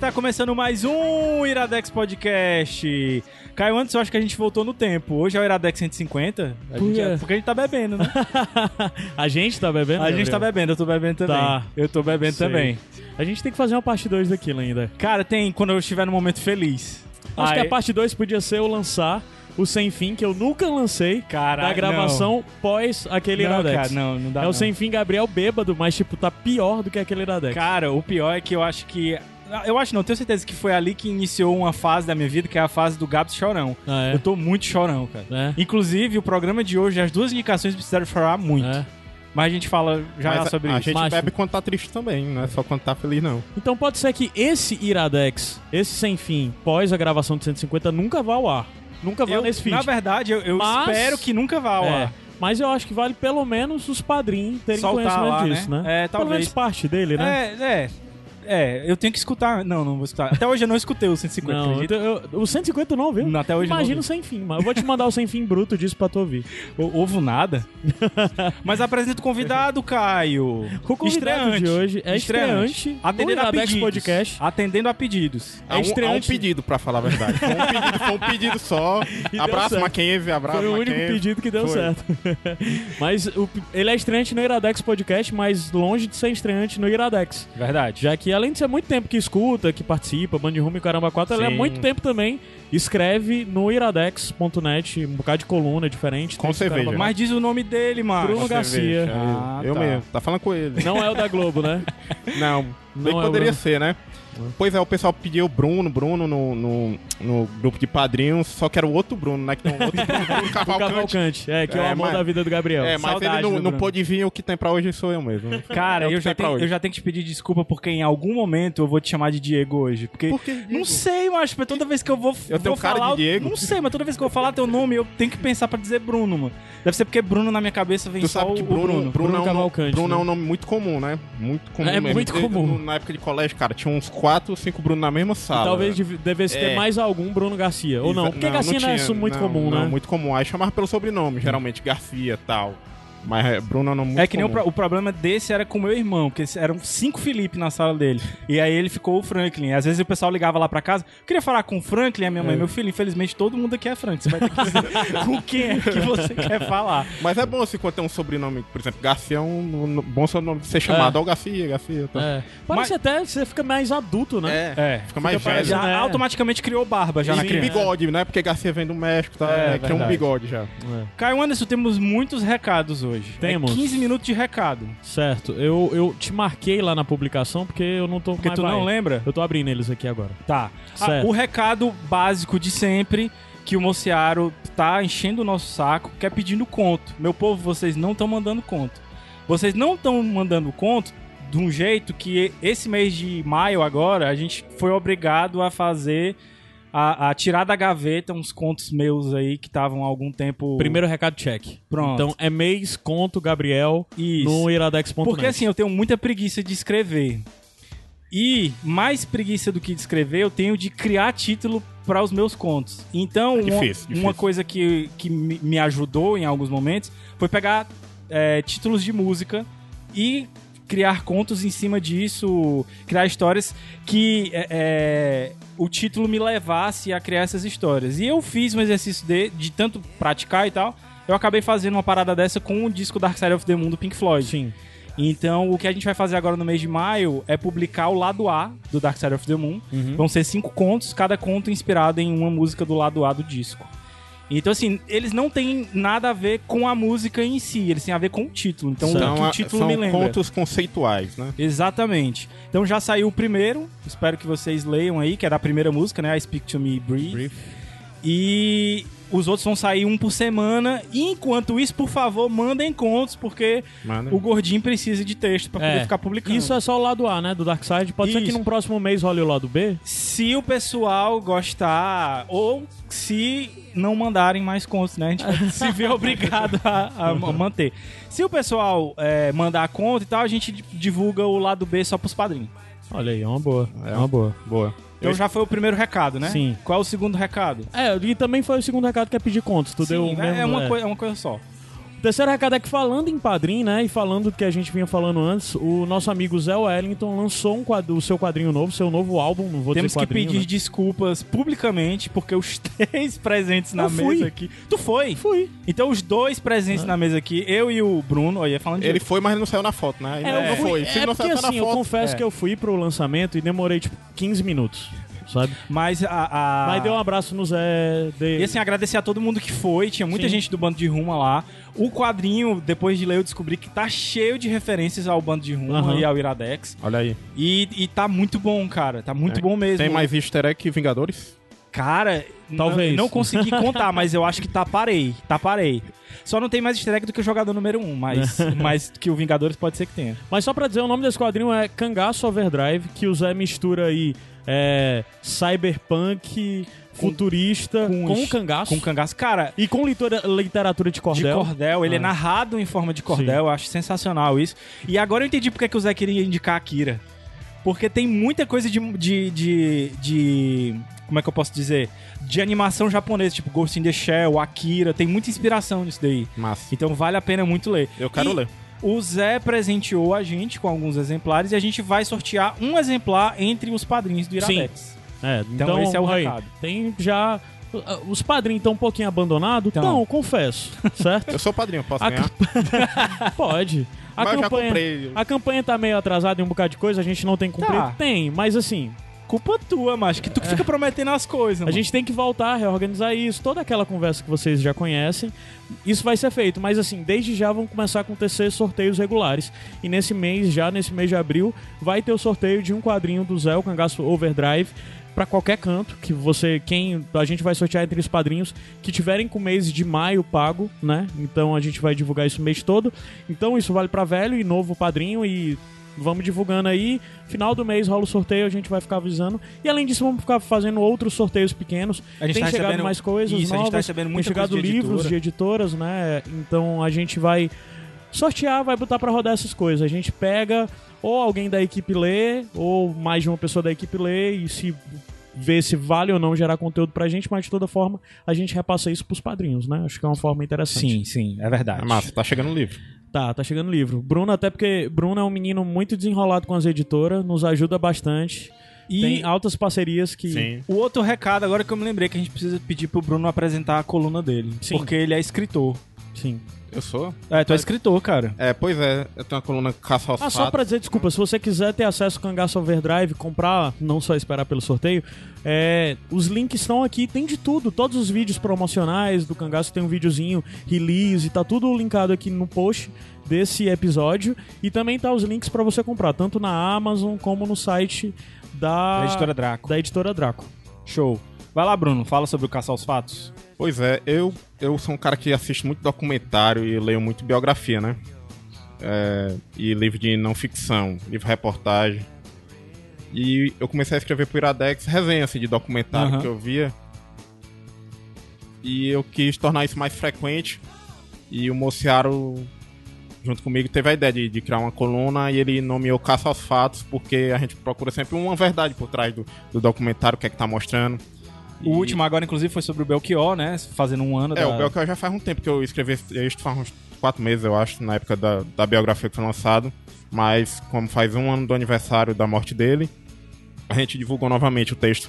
Está começando mais um Iradex Podcast. Caio, antes eu acho que a gente voltou no tempo. Hoje é o Iradex 150. A gente é- porque a gente tá bebendo, né? a gente tá bebendo? A gente tá bebendo, eu tô bebendo também. Tá. Eu tô bebendo Sei. também. A gente tem que fazer uma parte 2 daquilo ainda. Cara, tem quando eu estiver no momento feliz. Acho que Aí- a parte 2 podia ser eu lançar o Sem Fim, que eu nunca lancei Caralho, da gravação pós aquele não, Iradex. cara, não, não dá é não. o Sem Fim Gabriel bêbado, mas tipo, tá pior do que aquele Iradex. Cara, o pior é que eu acho que... Eu acho não, tenho certeza que foi ali que iniciou uma fase da minha vida, que é a fase do Gabs Chorão. Ah, é? Eu tô muito chorão, cara. É. Inclusive, o programa de hoje, as duas indicações precisaram chorar muito. É. Mas a gente fala já Mas sobre a, a isso. gente Macho. bebe quando tá triste também, não é só quando tá feliz, não. Então pode ser que esse Iradex, esse Sem Fim, pós a gravação de 150, nunca vá ao ar. Nunca vá Eu, nesse feed. na verdade, eu, eu Mas- espero que nunca vá ao É. ar. Mas eu acho que vale pelo menos os padrinhos terem Soltar conhecimento lá, disso, né? né? É, Pelo talvez. menos parte dele, né? É, é. É, eu tenho que escutar. Não, não vou escutar. Até hoje eu não escutei o 150, Não, eu, eu, o 150 não, viu? Não, até hoje eu não Imagina o ouvi. sem fim, mas eu vou te mandar o sem fim bruto disso pra tu ouvir. O- Ovo nada. Mas apresenta o convidado, Caio. O convidado de hoje é estreante, Atendendo no a Iradex pedidos. Podcast. Atendendo a pedidos. Há um, há um estreante. pedido, pra falar a verdade. Foi um pedido, foi um pedido só. abraço. Mackenzie, abraço, Foi o único pedido que deu Foi. certo. mas o- ele é estreante no Iradex Podcast, mas longe de ser estreante no Iradex. Verdade. Já que além de ser muito tempo que escuta, que participa, Band Rumo e Caramba 4, ele há Sim. muito tempo também escreve no iradex.net, um bocado de coluna diferente. Com cerveja. Caramba Mas diz o nome dele, mano. Bruno Com Garcia. cerveja. Ah, eu tá. mesmo, tá falando com ele. Não é o da Globo, né? Não, bem Não que é poderia Bruno. ser, né? Pois é, o pessoal pediu o Bruno, Bruno no, no, no grupo de padrinhos, só que era o outro Bruno, né? Que tem um outro Bruno, Bruno Cavalcante. Cavalcante, é, que é, o É, amor mas- da vida do Gabriel. É, mas Saudade ele não, não pôde vir, o que tem pra hoje sou eu mesmo. Cara, É eu, que já tem eu já tenho que te pedir desculpa porque em algum momento eu vou te chamar de Diego hoje. Porque. Por quê, Não sei, mas toda vez que eu vou. Eu tenho vou cara de falar, Diego? Não sei, mas toda vez que eu vou falar teu nome, eu tenho que pensar pra dizer Bruno, mano. Deve ser porque Bruno na minha cabeça vem Tu só sabe o que Bruno, Bruno. Bruno, Bruno é um Cavalcante, Bruno é né? um nome muito comum, né? Muito comum É mesmo. muito comum. Na época de colégio, cara, tinha uns 4, 5 Bruno na mesma E sala. talvez deve- devesse ter É. mais algum Bruno Garcia. Ou não, porque Garcia não, é tinha, muito não, comum, não, né? muito comum. Aí chamava pelo sobrenome, geralmente Garcia e tal. Mas é, Bruno é nome muito É que nem o, o problema desse era com o meu irmão, porque eram cinco Felipe na sala dele. E aí ele ficou o Franklin. Às vezes o pessoal ligava lá pra casa, queria falar com o Franklin, a minha mãe, É. meu filho, infelizmente todo mundo aqui é Franklin. Você vai ter que dizer com quem é que você quer falar. Mas é bom assim quando tem um sobrenome, por exemplo, Garcia é um, um bom sobrenome de ser chamado. Ó, Garcia, Garcia. Tá. É. Parece até que você fica mais adulto, né? É, É, fica mais parecendo- velho. já né? automaticamente criou barba já E na criança. bigode, né? Porque Garcia vem do México, tá? É, É, cria um bigode já. É. Caio Anderson, temos muitos recados hoje. Temos. É 15 minutos de recado. Certo. Eu, eu te marquei lá na publicação porque eu não tô Porque mais tu não vai. lembra? Eu tô abrindo eles aqui agora. Tá. Ah, Certo. o recado básico de sempre que o Mociaro tá enchendo o nosso saco, que é pedindo conto. Meu povo, vocês não estão mandando conto. Vocês não estão mandando conto de um jeito que esse mês de maio agora a gente foi obrigado a fazer a, a tirar da gaveta uns contos meus aí que estavam há algum tempo Primeiro recado, check. Pronto. Então é mês, conto, Gabriel, Isso. no iradex.net. Porque assim, eu tenho muita preguiça de escrever. E mais preguiça do que de escrever, eu tenho de criar título para os meus contos. Então, É uma, difícil, difícil. uma coisa que, que me me ajudou em alguns momentos foi pegar é, títulos de música e criar contos em cima disso, criar histórias que é, é, o título me levasse a criar essas histórias. E eu fiz um exercício de, de tanto praticar e tal, eu acabei fazendo uma parada dessa com o disco Dark Side of the Moon do Pink Floyd. Sim. Então, o que a gente vai fazer agora no mês de maio é publicar o lado A do Dark Side of the Moon. Uhum. Vão ser cinco contos, cada conto inspirado em uma música do lado A do disco. Então, assim, eles não têm nada a ver com a música em si, eles têm a ver com o título. Então, o que o título são me lembra. contos conceituais, né? Exatamente. Então já saiu o primeiro, espero que vocês leiam aí, que é da primeira música, né? I Speak to Me Brief. E os outros vão sair um por semana. E enquanto isso, por favor, mandem contos, porque Manda. o gordinho precisa de texto pra poder É. ficar publicando. Isso é só o lado A, né? Do Dark Side. Pode ser que Isso. no próximo mês role o lado B. Se o pessoal gostar, ou se não mandarem mais contos, né? A gente se vê obrigado a, a manter. Se o pessoal é, mandar conta e tal, a gente divulga o lado B só pros padrinhos. Olha aí, é uma boa. É. uma boa. Boa. Então Eu- já foi o primeiro recado, né? Sim. Qual é o segundo recado? É, e também foi o segundo recado que é pedir contos. Tu deu o Sim, mesmo, é, uma é. coi- é uma coisa só. Terceiro recado é que falando em padrinho, né? E falando do que a gente vinha falando antes, o nosso amigo Zé Wellington lançou um quadro, o seu quadrinho novo, seu novo álbum, não vou Temos dizer que quadrinho, pedir né? desculpas publicamente, porque os três presentes na Eu fui. mesa aqui. Tu foi? Fui. Então os dois presentes na mesa aqui, eu e o Bruno, olha, falando de. Ele foi, mas ele não saiu na foto, né? É, não, eu não fui- foi. Se é porque na assim, eu confesso É. que eu fui pro lançamento e demorei tipo 15 minutos, sabe? Mas a. a... Mas deu um abraço no Zé. De... E assim, agradecer a todo mundo que foi. Tinha muita Sim. gente do Bando de Ruma lá. O quadrinho, depois de ler, eu descobri que tá cheio de referências ao Bando de Ruma Aham. e ao Iradex. Olha aí. E, e tá muito bom, cara. Tá muito É. bom mesmo. Tem mais easter egg que Vingadores? Cara, Talvez. Não, não consegui contar, mas eu acho que tá parei. Tá parei. Só não tem mais easter egg do que o jogador número 1, um, mas, mas que o Vingadores pode ser que tenha. Mas só pra dizer, o nome desse quadrinho é Cangaço Overdrive, que o Zé mistura aí é, cyberpunk, futurista, com, os- cangaço. Com cangaço. Cara, E com leitura- literatura de cordel. de cordel, ele é Ah. narrado em forma de cordel, eu acho sensacional isso. E agora eu entendi porque que o Zé queria indicar a Akira. Porque tem muita coisa de, de, de, de- Como é que eu posso dizer? De animação japonesa, tipo Ghost in the Shell, Akira, tem muita inspiração nisso daí. Massa. Então vale a pena muito ler. Eu quero E ler. O Zé presenteou a gente com alguns exemplares e a gente vai sortear um exemplar entre os padrinhos do Iradex. É, Então então, esse é o aí, recado. Tem já. uh, Os padrinhos estão um pouquinho abandonados? Então. Não, confesso. Certo? Eu sou padrinho, posso A ganhar? Pode. A Mas eu já campanha, comprei. a campanha tá meio atrasada em um bocado de coisa, a gente não tem cumprido. Tá. Tem, mas assim, Culpa tua, macho, que tu que fica prometendo as coisas, a mano. gente tem que voltar, reorganizar isso, toda aquela conversa que vocês já conhecem. Isso vai ser feito, mas assim, desde já vão começar a acontecer sorteios regulares. E nesse mês, já nesse mês de abril, vai ter o sorteio de um quadrinho do Zé, o Cangaço Overdrive, pra qualquer canto, que você, quem, a gente vai sortear entre os padrinhos que tiverem com o mês de maio pago, né? Então a gente vai divulgar isso o mês todo. Então isso vale pra velho e novo padrinho e vamos divulgando aí. Final do mês rola o sorteio, a gente vai ficar avisando. E além disso, vamos ficar fazendo outros sorteios pequenos. A gente Tem tá chegado recebendo- mais coisas Isso, a gente novas, tá recebendo muita tem chegado coisa de livros editora. de editoras, né? Então a gente vai sortear, vai botar pra rodar essas coisas. A gente pega ou alguém da equipe lê, ou mais de uma pessoa da equipe lê, e se vê se vale ou não gerar conteúdo pra gente, mas de toda forma a gente repassa isso pros padrinhos, né? Acho que é uma forma interessante. Sim, sim, é verdade. É massa, tá chegando o livro. Tá, tá chegando o livro. Bruno, até porque Bruno é um menino muito desenrolado com as editoras, nos ajuda bastante. E Tem altas parcerias que. Sim. o outro recado, agora que eu me lembrei, que a gente precisa pedir pro Bruno apresentar a coluna dele. Sim. Porque ele é escritor. Sim. Eu sou? É, tu é escritor, cara. É, pois é. Eu tenho uma coluna Caça aos Ah, só pra dizer, desculpa, se você quiser ter acesso ao Cangaço Overdrive, comprar, não só esperar pelo sorteio, é, os links estão aqui, tem de tudo. Todos os vídeos promocionais do Cangaço tem um videozinho, release, tá tudo linkado aqui no post desse episódio. E também tá os links pra você comprar, tanto na Amazon como no site da, Da editora Draco. da editora Draco. Show. Vai lá, Bruno, fala sobre o Caça aos Fatos. Pois é, eu, eu sou um cara que assiste muito documentário e leio muito biografia, né? É, e livro de não ficção, livro reportagem. E eu comecei a escrever pro Iradex resenha assim, de documentário Aham. que eu via. E eu quis tornar isso mais frequente. E o Mociaro, junto comigo, teve a ideia de, de criar uma coluna e ele nomeou Caça aos Fatos, porque a gente procura sempre uma verdade por trás do, do documentário, o que é que tá mostrando. O E- último agora, inclusive, foi sobre o Belchior, né? Fazendo um ano é, da... o Belchior já faz um tempo que eu escrevi esse texto, faz uns quatro meses, eu acho, na época da, da biografia que foi lançado. Mas, como faz um ano do aniversário da morte dele, a gente divulgou novamente o texto.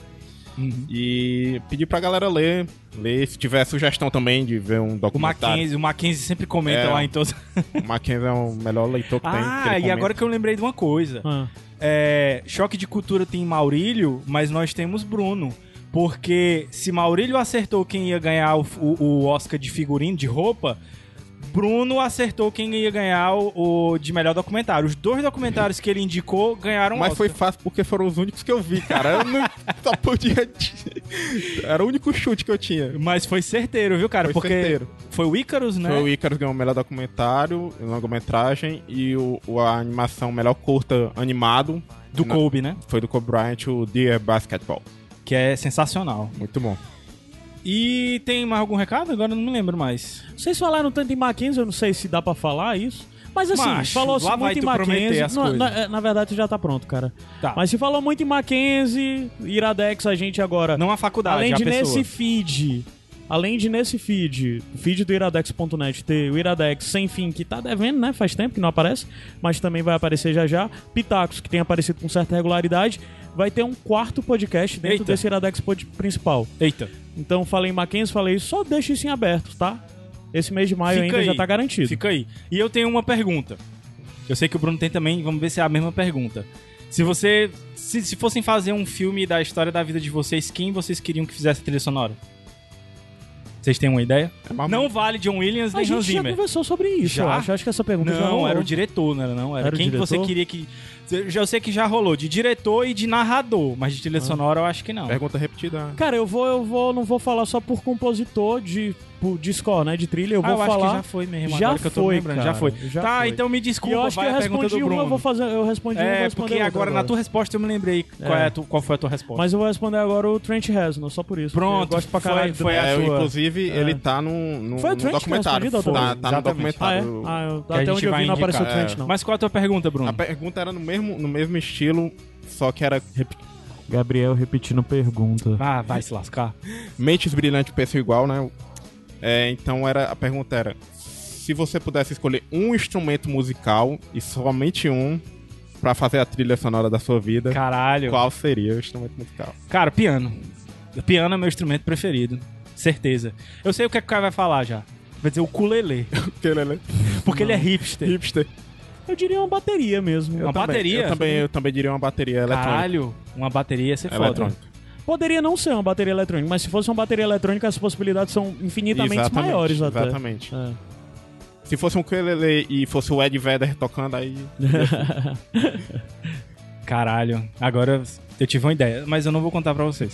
Uhum. E pedi pra galera ler, ler. Se tiver sugestão também de ver um O documentário. Mackenzie, o Mackenzie sempre comenta É. lá em todos... O Mackenzie é o melhor leitor que tem. que Ah, e comenta. agora que eu lembrei de uma coisa. Ah, É, Choque de Cultura tem Maurílio, mas nós temos Bruno. Porque se Maurílio acertou quem ia ganhar o, o- o Oscar de figurino, de roupa, Bruno acertou quem ia ganhar o, o de melhor documentário. Os dois documentários que ele indicou ganharam Mas foi Oscar. fácil porque foram os únicos que eu vi, cara. Eu não só podia. Era o único chute que eu tinha. Mas foi certeiro, viu, cara? Foi Porque certeiro. foi o Icarus, né? Foi o Icarus ganhou o melhor documentário, longa-metragem, e o, o- a animação melhor curta animado Do Na- Kobe, né? foi do Kobe Bryant, o Dear Basketball. Que é sensacional. Muito bom. E tem mais algum recado? Agora eu não me lembro mais. Vocês falaram tanto em Mackenzie, eu não sei se dá pra falar isso. Mas assim, Macho, falou-se muito em Mackenzie. na, é, na verdade já tá pronto, cara. Tá. Mas se falou muito em Mackenzie, Iradex, a gente agora. Não a faculdade, além a de pessoa. nesse feed. Além de nesse feed, o feed do iradex.net ter o Iradex sem fim, que tá devendo, né? Faz tempo que não aparece, mas também vai aparecer já já. Pitacos, que tem aparecido com certa regularidade. Vai ter um quarto podcast dentro Eita. desse Iradex pod- principal. Eita. Então falei em Mackenzie, falei isso, só deixa isso em aberto, tá? Esse mês de maio Fica ainda já aí. tá garantido. Fica aí. E eu tenho uma pergunta. Eu sei que o Bruno tem também, vamos ver se é a mesma pergunta. Se você. Se, se fossem fazer um filme da história da vida de vocês, quem vocês queriam que fizesse a trilha sonora? Vocês têm uma ideia? É Não vale John Williams A nem Hans gente já Zimmer. conversou sobre isso, Já? eu acho. Acho que essa pergunta já Não, era o diretor, não era não? Era, Era o quem que você queria que. Eu sei que já rolou, de diretor e de narrador, mas de trilha Ah. sonora eu acho que não. Pergunta repetida. Cara, eu vou, eu vou, não vou falar só por compositor de, de score, né? De trilha, eu Ah, vou eu acho falar. que já foi mesmo, Já agora que eu tô foi, lembrando, já cara, foi. já tá, foi. então me e desculpa, eu acho que eu respondi uma, eu vou fazer, eu respondi uma, eu vou É, responder porque outra agora na tua resposta eu me lembrei qual, É. é tu- qual foi a tua resposta. Mas eu vou responder agora o Trent Reznor, só por isso. Pronto, eu gosto pra foi- caralho. do- foi a É, tua- inclusive, ele tá no, no, Foi o no Trent que documentário. Tá, tá no Exatamente. Ah, é? documentário. Ah, eu, até onde eu vi não apareceu o Trent, não. Mas qual a tua pergunta, Bruno? A pergunta era no mesmo, no mesmo estilo, só que era Gabriel repetindo pergunta. Ah, vai se lascar. Mentes Brilhantes Pensam Igual, né? É, então era, a pergunta era: se você pudesse escolher um instrumento musical e somente um pra fazer a trilha sonora da sua vida, Caralho. qual seria o instrumento musical? Cara, piano. Piano é meu instrumento preferido. Certeza. Eu sei o que, é que o cara vai falar já. Vai dizer o ukulele. Porque ele é hipster. Hipster. Eu diria uma bateria mesmo. Uma bateria? Eu também, eu também diria uma bateria eletrônica. Caralho, uma bateria ia ser foda. Eletrônica. Poderia não ser uma bateria eletrônica, mas se fosse uma bateria eletrônica, as possibilidades são infinitamente Exatamente, maiores até. Exatamente. É. Se fosse um ukulele e fosse o Ed Vedder tocando aí. Caralho, agora eu tive uma ideia, mas eu não vou contar pra vocês.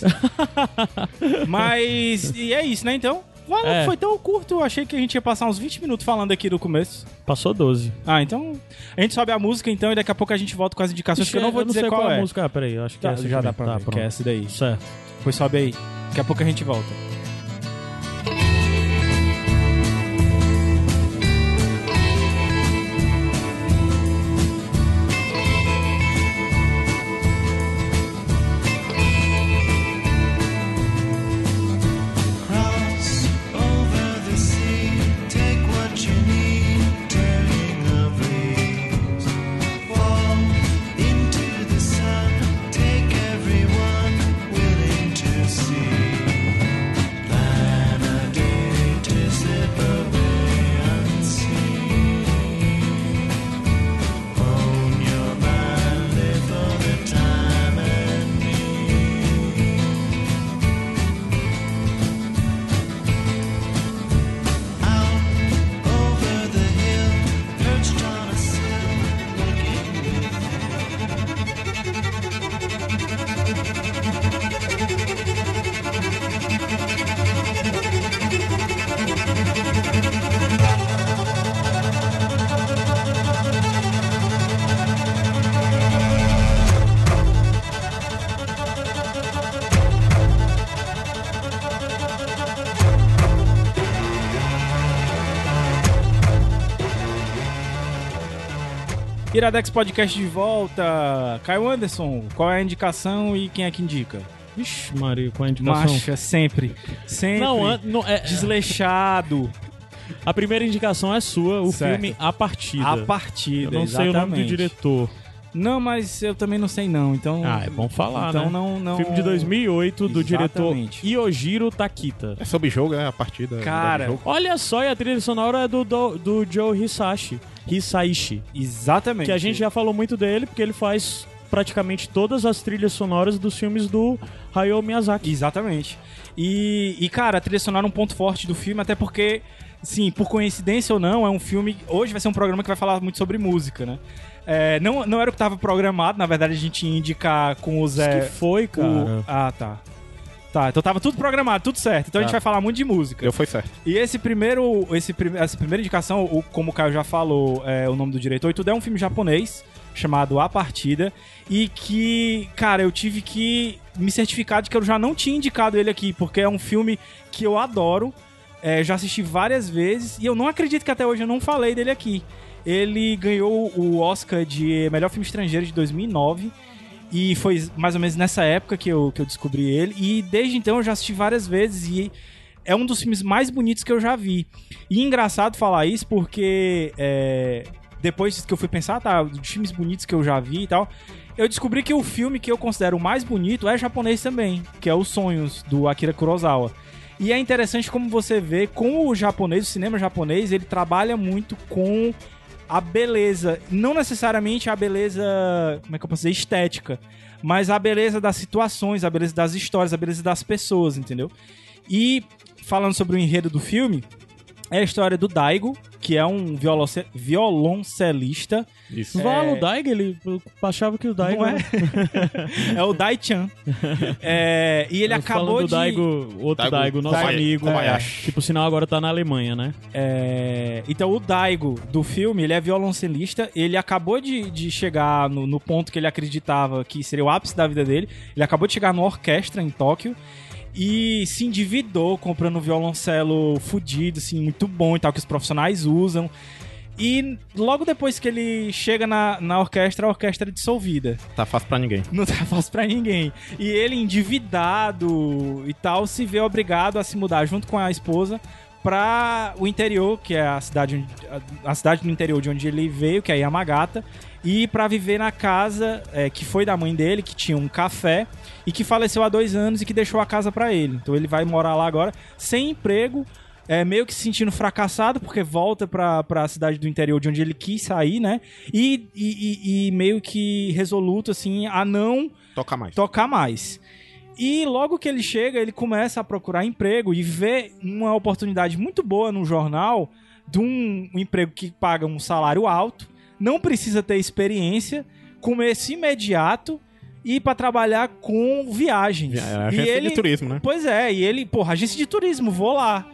mas, e é isso, né, então? É. Foi tão curto, eu achei que a gente ia passar uns 20 minutos falando aqui do começo. Passou 12. Ah, então a gente sobe a música então e daqui a pouco a gente volta com as indicações, que eu não vou dizer sei qual, qual é. a música. Ah, peraí, eu acho que Tá, é essa já dá mesmo. pra tá, ver, que é essa daí. Certo. Pois sobe aí. Daqui a pouco a gente volta. Iradex Podcast de volta. Caio Anderson, qual é a indicação e quem é que indica? Vixe, Maria, qual é a indicação? Macha, sempre. Sempre. Não, an- não, é, Desleixado. a primeira indicação é sua, o Certo. filme A Partida. A partida. Eu não sei o nome do exatamente. diretor. Não, mas eu também não sei não, então... Ah, é bom falar, então né? não, não... Filme de 2008 do Exatamente. diretor Yojiro Takita. É sobre jogo, é a partida. Cara, do jogo. Olha só, e a trilha sonora é do, do, do Joe Hisashi. Hisaishi. Exatamente. Que a gente já falou muito dele, porque ele faz praticamente todas as trilhas sonoras dos filmes do Hayao Miyazaki. Exatamente. E, e, cara, a trilha sonora é um ponto forte do filme, até porque sim, por coincidência ou não, é um filme. Hoje vai ser um programa que vai falar muito sobre música, né? É, não, não era o que tava programado, na verdade a gente ia indicar com o Isso Zé. que foi, cara. o- Ah, tá. Tá, então tava tudo programado, tudo certo. Então a gente Tá. vai falar muito de música. Eu fui certo. E esse primeiro, esse, prim- essa primeira indicação, o, como o Caio já falou, é o nome do diretor, e tudo é um filme japonês chamado A Partida e que, cara, eu tive que me certificar de que eu já não tinha indicado ele aqui, porque é um filme que eu adoro, é, já assisti várias vezes e eu não acredito que até hoje eu não falei dele aqui. Ele ganhou o Oscar de melhor filme estrangeiro de 2009 e foi mais ou menos nessa época que eu, que eu descobri ele. E desde então eu já assisti várias vezes e é um dos filmes mais bonitos que eu já vi. E engraçado falar isso porque é, depois que eu fui pensar, tá, dos filmes bonitos que eu já vi e tal, eu descobri que o filme que eu considero mais bonito é japonês também, que é Os Sonhos, do Akira Kurosawa. E é interessante como você vê como o japonês, o cinema japonês, ele trabalha muito com a beleza, não necessariamente a beleza, como é que eu posso dizer, estética, mas a beleza das situações, a beleza das histórias, a beleza das pessoas, entendeu? E falando sobre o enredo do filme, é a história do Daigo, que é um violonce- violoncelista. Isso. Valo, o Daigo, ele eu achava que o Daigo. Não é? é o Dai-chan. É, e ele Eu acabou do de... Daigo, outro Daigo Daigo, nosso Kobayashi- amigo. Kobayashi. Que por sinal agora tá na Alemanha, né? É, então, o Daigo do filme, ele é violoncelista. Ele acabou de, de chegar no, no ponto que ele acreditava que seria o ápice da vida dele. Ele acabou de chegar numa orquestra em Tóquio. E se endividou comprando um violoncelo fudido, assim, muito bom e tal, que os profissionais usam. E logo depois que ele chega na, na orquestra, a orquestra é dissolvida. Tá fácil pra ninguém. Não tá fácil pra ninguém. E ele, endividado e tal, se vê obrigado a se mudar junto com a esposa pra o interior, que é a cidade, a, cidade do interior de onde ele veio, que é Yamagata, e pra viver na casa é, que foi da mãe dele, que tinha um café e que faleceu há dois anos e que deixou a casa pra ele. Então ele vai morar lá agora sem emprego. É, meio que se sentindo fracassado, porque volta pra, pra cidade do interior de onde ele quis sair, né? E, e, e- meio que resoluto, assim, a não Toca mais. tocar mais. E logo que ele chega, ele começa a procurar emprego e vê uma oportunidade muito boa no jornal de um, um emprego que paga um salário alto, não precisa ter experiência, começo imediato e para trabalhar com viagens. É, a e agência ele, de turismo, né? Pois é, e ele, porra, agência de turismo, vou lá.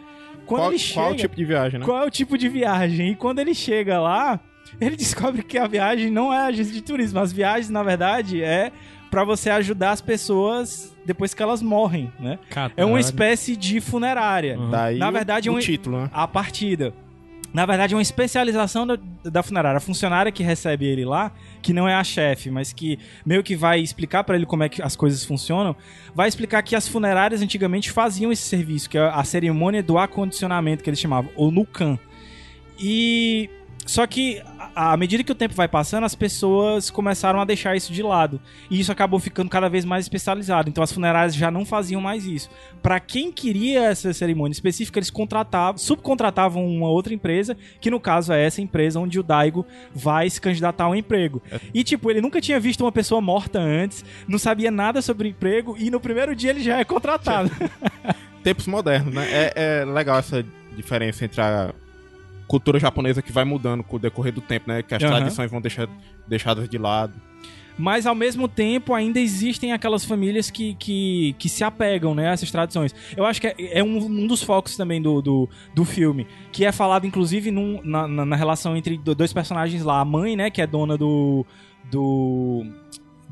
Quando Qual, ele chega, qual o tipo de viagem, né? qual é o tipo de viagem? E quando ele chega lá, ele descobre que a viagem não é agência de turismo. As viagens, na verdade, é pra você ajudar as pessoas depois que elas morrem, né? É uma espécie de funerária. Uhum. Daí Na o- verdade, é o um- título, né? A partida. Na verdade, é uma especialização da, da funerária. A funcionária que recebe ele lá, que não é a chefe, mas que meio que vai explicar pra ele como é que as coisas funcionam, vai explicar que as funerárias antigamente faziam esse serviço, que é a cerimônia do acondicionamento, que eles chamavam, ou Nukan. E. Só que, à medida que o tempo vai passando, as pessoas começaram a deixar isso de lado. E isso acabou ficando cada vez mais especializado. Então as funerárias já não faziam mais isso. Pra quem queria essa cerimônia específica, eles contratavam, subcontratavam uma outra empresa, que no caso é essa empresa onde o Daigo vai se candidatar ao emprego. E tipo, ele nunca tinha visto uma pessoa morta antes, não sabia nada sobre o emprego e no primeiro dia ele já é contratado. Tempos modernos, né? É, é legal essa diferença entre a cultura japonesa que vai mudando com o decorrer do tempo, né? Que as Aham. tradições vão deixar, deixadas de lado. Mas ao mesmo tempo ainda existem aquelas famílias que, que, que se apegam né, a essas tradições. Eu acho que é, é um, um dos focos também do, do, do filme, que é falado inclusive num- na, na, na relação entre do- dois personagens lá, a mãe, né, que é dona do. do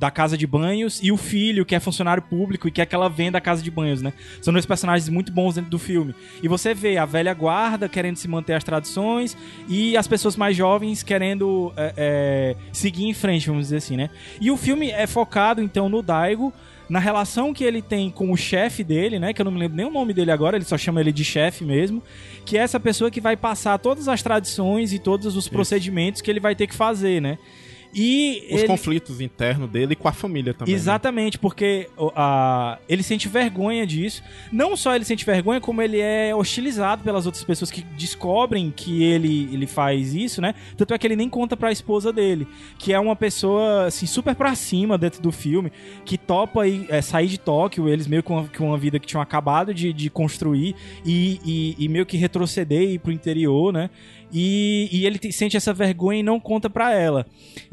da casa de banhos e o filho que é funcionário público e quer que ela venda a casa de banhos, né? São dois personagens muito bons dentro do filme. E você vê a velha guarda querendo se manter as tradições e as pessoas mais jovens querendo é, é, seguir em frente, vamos dizer assim, né? E o filme é focado, então, no Daigo, na relação que ele tem com o chefe dele, né? Que eu não me lembro nem o nome dele agora, ele só chama ele de chefe mesmo. Que é essa pessoa que vai passar todas as tradições e todos os procedimentos que ele vai ter que fazer, né? E Os ele- conflitos internos dele e com a família também. né? Exatamente, porque o- a, ele sente vergonha disso. Não só ele sente vergonha, como ele é hostilizado pelas outras pessoas que descobrem que ele, ele faz isso, né? Tanto é que ele nem conta pra esposa dele, que é uma pessoa, assim, super pra cima dentro do filme, que topa aí, é, sair de Tóquio, eles meio com uma, com uma vida que tinham acabado de, de construir e, e, e meio que retroceder e ir pro interior, né? E, e ele te- sente essa vergonha e não conta pra ela.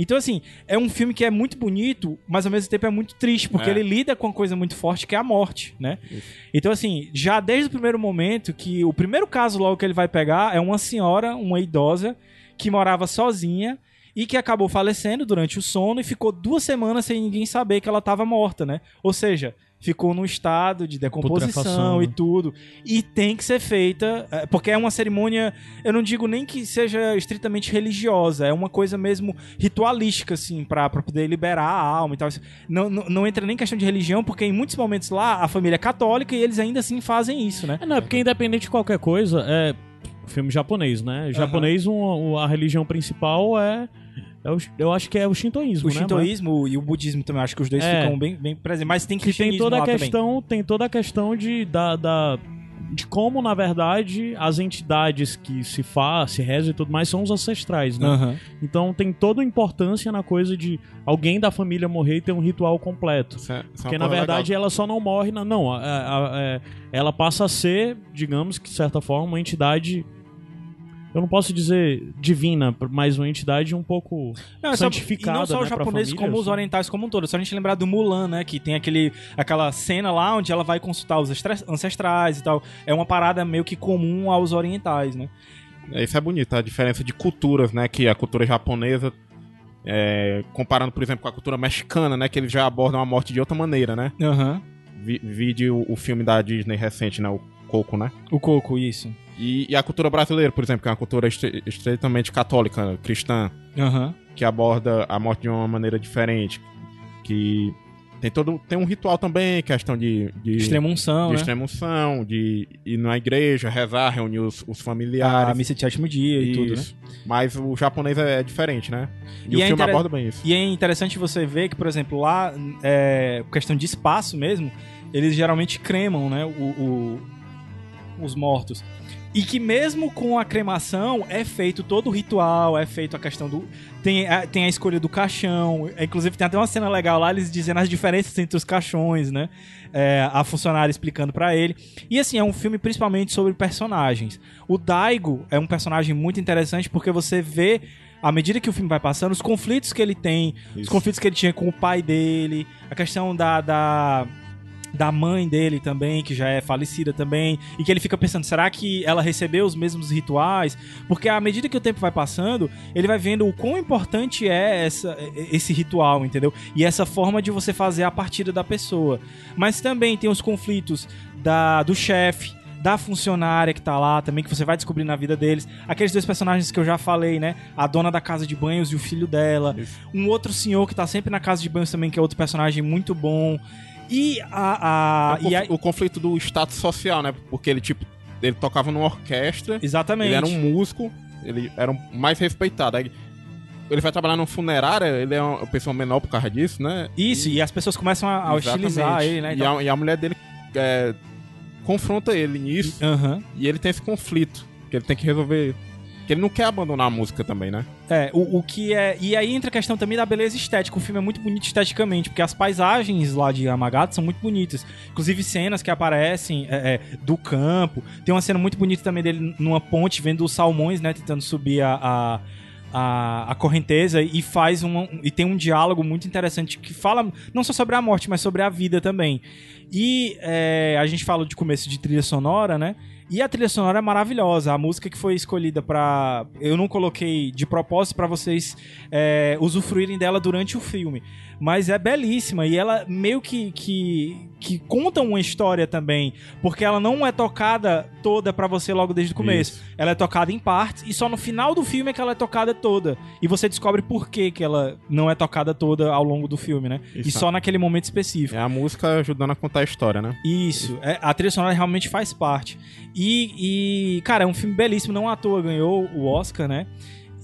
Então, assim, é um filme que é muito bonito, mas ao mesmo tempo é muito triste, porque É. ele lida com uma coisa muito forte que é a morte, né? Então, assim, já desde o primeiro momento, que o primeiro caso logo que ele vai pegar é uma senhora, uma idosa, que morava sozinha e que acabou falecendo durante o sono e ficou duas semanas sem ninguém saber que ela estava morta, né? Ou seja, ficou num estado de decomposição e né? tudo. E tem que ser feita, é, porque é uma cerimônia, eu não digo nem que seja estritamente religiosa, é uma coisa mesmo ritualística, assim, pra, pra poder liberar a alma e tal. Não, não, não entra nem questão de religião, porque em muitos momentos lá a família é católica e eles ainda assim fazem isso, né? É, não, é porque independente de qualquer coisa, é filme japonês, né? Japonês, um- o- a religião principal é, é o- eu acho que é o shintoísmo, O né? shintoísmo e o budismo também, acho que os dois É. ficam bem, bem presentes. Mas tem que tem toda a lá também. questão, tem toda a questão de da, da- de como na verdade as entidades que se faz, se reza e tudo mais são os ancestrais, né? Aham. Então tem toda a importância na coisa de alguém da família morrer e ter um ritual completo. Isso é- isso é Porque na verdade legal. ela só não morre, na- não. a- a- a- ela passa a ser, digamos que de certa forma, uma entidade. Eu não posso dizer divina, mas uma entidade um pouco Não, é só- santificada. E não só né, os japoneses, família, como os assim. orientais como um todo. Só a gente lembrar do Mulan, né? Que tem aquele, aquela cena lá onde ela vai consultar os estra- ancestrais e tal. É uma parada meio que comum aos orientais, né? É, Isso é bonito, a diferença de culturas, né? Que a cultura japonesa, é, comparando, por exemplo, com a cultura mexicana, né? Que eles já abordam a morte de outra maneira, né? Aham. Vi, vide o, o filme da Disney recente, né? O Coco, né? O coco, isso. E, e a cultura brasileira, por exemplo, que é uma cultura estre- estreitamente católica, cristã, Aham. que aborda a morte de uma maneira diferente. Que tem todo. Tem um ritual também, questão de. de Extrema unção, de né? extrema-unção, de ir na igreja, rezar, reunir os, os A familiares. missa de sétimo dia e tudo, né? Isso. Mas o japonês é, diferente, né? E, E o é filme aborda bem isso. E é interessante você ver que, por exemplo, lá, é, questão de espaço mesmo, eles geralmente cremam, né, o, o- os mortos. E que mesmo com a cremação é feito todo o ritual, é feito a questão do. Tem a, tem a escolha do caixão. é, Inclusive, tem até uma cena legal lá, eles dizendo as diferenças entre os caixões, né? É, a funcionária explicando pra ele. E assim, é um filme principalmente sobre personagens. O Daigo é um personagem muito interessante porque você vê, à medida que o filme vai passando, os conflitos que ele tem, os Isso. conflitos que ele tinha com o pai dele, a questão da, da, da mãe dele também, que já é falecida também, e que ele fica pensando, será que ela recebeu os mesmos rituais? Porque à medida que o tempo vai passando, ele vai vendo o quão importante é essa, esse ritual, entendeu? E essa forma de você fazer a partida da pessoa. Mas também tem os conflitos da, do chefe, da funcionária que tá lá também, que você vai descobrir na vida deles. Aqueles dois personagens que eu já falei, né? A dona da casa de banhos e o filho dela. Isso. Um outro senhor que tá sempre na casa de banhos também, que é outro personagem muito bom. E a. a o, e a- o conflito do status social, né? Porque ele, tipo, ele tocava numa orquestra, exatamente. ele era um músico, ele era um mais respeitado. Aí ele vai trabalhar numa funerária, ele é uma pessoa menor por causa disso, né? Isso, e as pessoas começam a, a hostilizar ele, né? E, a, e a mulher dele é, confronta ele nisso, Aham. e ele tem esse conflito, que ele tem que resolver. Que ele não quer abandonar a música também, né? É, o, o que é. E aí entra a questão também da beleza estética. O filme é muito bonito esteticamente, porque as paisagens lá de Yamagata são muito bonitas. Inclusive cenas que aparecem é, é, do campo. Tem uma cena muito bonita também dele numa ponte, vendo os salmões, né? Tentando subir a. a a, a correnteza e faz um e tem um diálogo muito interessante que fala não só sobre a morte mas sobre a vida também e é, a gente fala de começo de trilha sonora né e a trilha sonora é maravilhosa. A música que foi escolhida pra. Eu não coloquei de propósito pra vocês é, usufruírem dela durante o filme. Mas é belíssima e ela meio que, que, que conta uma história também. Porque ela não é tocada toda pra você logo desde o começo. Ela é tocada em partes e só no final do filme é que ela é tocada toda. E você descobre por que, que ela não é tocada toda ao longo do filme, né? E Isso. só naquele momento específico. É a música ajudando a contar a história, né? Isso, é, a trilha sonora realmente faz parte. E, e, cara, é um filme belíssimo, não à toa ganhou o Oscar, né?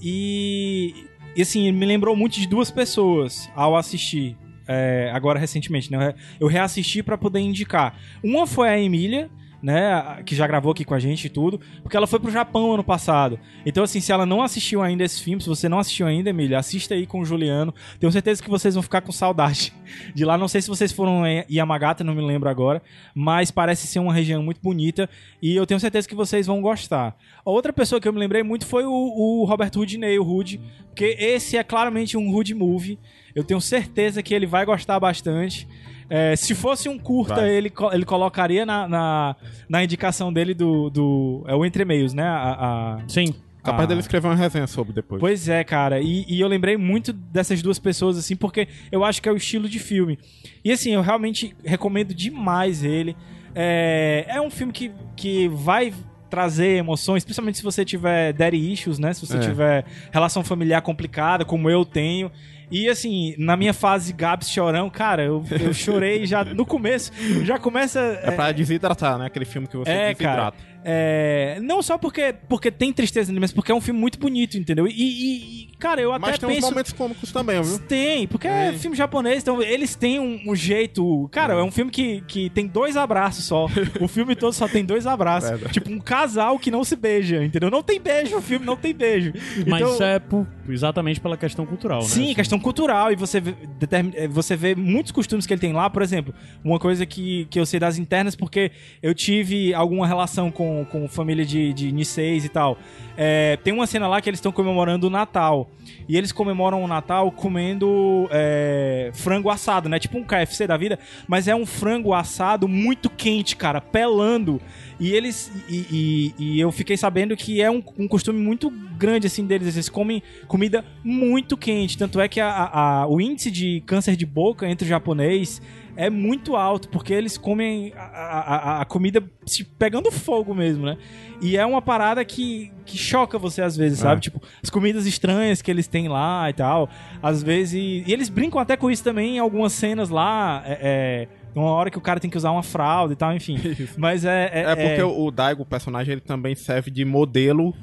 E e assim, me lembrou muito de duas pessoas ao assistir. é, agora recentemente, né? Eu reassisti pra poder indicar. Uma foi a Emília, né? Que já gravou aqui com a gente e tudo, porque ela foi pro Japão ano passado. Então, assim, se ela não assistiu ainda esse filme, se você não assistiu ainda, Emília, assista aí com o Juliano. Tenho certeza que vocês vão ficar com saudade de lá. Não sei se vocês foram em Yamagata, não me lembro agora, mas parece ser uma região muito bonita e eu tenho certeza que vocês vão gostar. A outra pessoa que eu me lembrei muito foi o, o Robert Houdiney, o Hood, porque esse é claramente um Hood movie. Eu tenho certeza que ele vai gostar bastante. É, se fosse um curta, Vai. ele, ele colocaria na, na, na indicação dele do, do. É o Entre Meios, né? A, a- Sim. Capaz Ah. dele escrever uma resenha sobre depois. Pois é, cara. E, e eu lembrei muito dessas duas pessoas, assim, porque eu acho que é o estilo de filme. E assim, eu realmente recomendo demais ele. É, é um filme que, que vai trazer emoções, principalmente se você tiver daddy issues, né? Se você É. tiver relação familiar complicada, como eu tenho. E assim, na minha fase Gabs chorão, cara, eu, eu chorei já no começo. Já começa. É pra desidratar, né? Aquele filme que você É, desidrata. É, não só porque, porque tem tristeza nele, mas porque é um filme muito bonito, entendeu? E, e- e, cara, eu até Mas tem uns penso. momentos cômicos também, viu? Tem, porque é. É. filme japonês, então eles têm um, um jeito. Cara, é um filme que, que tem dois abraços só. o filme todo só tem dois abraços. Verdade. Tipo, um casal que não se beija, entendeu? Não tem beijo, o filme não tem beijo. Mas Então- isso é por- exatamente pela questão cultural, né? Sim, Assim. questão cultural. E você vê, determin- você vê muitos costumes que ele tem lá. Por exemplo, uma coisa que, que eu sei das internas, porque eu tive alguma relação com, com família de, de Niseis e tal. É, tem uma cena lá que eles estão comemorando o Natal. E eles comemoram o Natal comendo é, frango assado, né? Tipo um KFC da vida. Mas é um frango assado muito quente, cara, pelando. E eles. E, e- e eu fiquei sabendo que é um, um costume muito grande, assim, deles. Eles comem comida muito quente. Tanto é que a- a- o índice de câncer de boca entre o japonês é muito alto, porque eles comem a, a- a- comida se pegando fogo mesmo, né? E é uma parada que, que choca você às vezes, sabe? É. Tipo, as comidas estranhas que eles têm lá e tal. Às vezes. E eles brincam até com isso também em algumas cenas lá. É, é, uma hora que o cara tem que usar uma fralda e tal, enfim. Mas é. É, É porque o Daigo, o personagem, ele também serve de modelo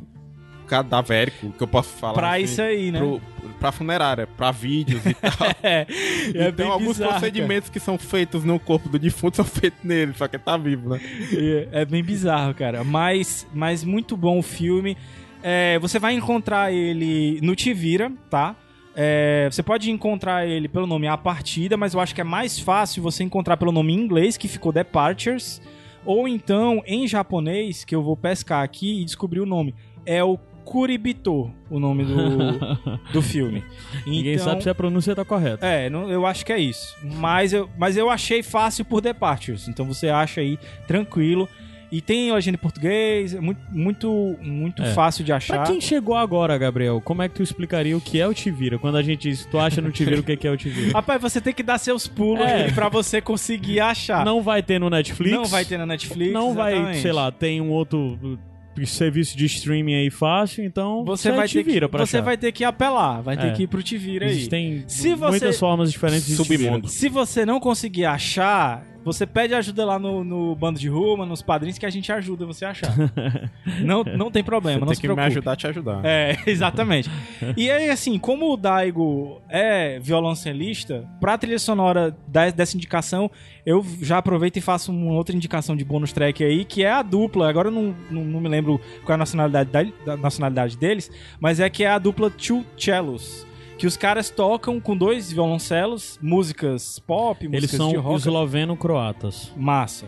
cadavérico, que eu posso falar. pra assim, isso aí, né? Pro, pra funerária, pra vídeos e tal. É, é então, alguns bizarro, procedimentos que são feitos no corpo do defunto são feitos nele, só que ele tá vivo, né? É, é bem bizarro, cara. Mas, mas muito bom o filme. É, você vai encontrar ele no Tivira, tá? É, você pode encontrar ele pelo nome A Partida, mas eu acho que é mais fácil você encontrar pelo nome em inglês, que ficou Departures, ou então em japonês, que eu vou pescar aqui e descobrir o nome. É o Kuribito, o nome do, do filme. Ninguém Então- sabe se a pronúncia tá correta. é, não- eu acho que é isso. Mas eu, mas eu achei fácil por Departures. Então você acha aí tranquilo. E tem legenda em português, é muito, muito, muito É. fácil de Pra achar. quem chegou agora, Gabriel, como é que tu explicaria o que é o Tivira? Quando a gente diz, tu acha no Tivira o que que é o Tivira? Rapaz, você tem que dar seus pulos É. pra você conseguir achar. Não vai ter no Netflix. Não vai ter na Netflix. Não vai, exatamente. sei lá, tem um outro serviço de streaming aí fácil, então Você vai ter Tivira que, você achar. vai ter que apelar, vai ter É. que ir pro Tivira aí. Existem Se você- muitas formas diferentes de. Submundo. Se você não conseguir achar, você pede ajuda lá no, no bando de ruma, nos padrinhos, que a gente ajuda você a achar. não, não tem problema, não Tem se que me ajudar a te ajudar. É, exatamente. e aí, assim, como o Daigo é violoncelista, pra trilha sonora dessa indicação, eu já aproveito e faço uma outra indicação de bônus track aí, que é a dupla. Agora eu não, não, não me lembro qual é a nacionalidade, da, da nacionalidade deles, mas é que é a dupla Two Cellos. Que os caras tocam com dois violoncelos, músicas pop, músicas Eles são esloveno-croatas. Massa.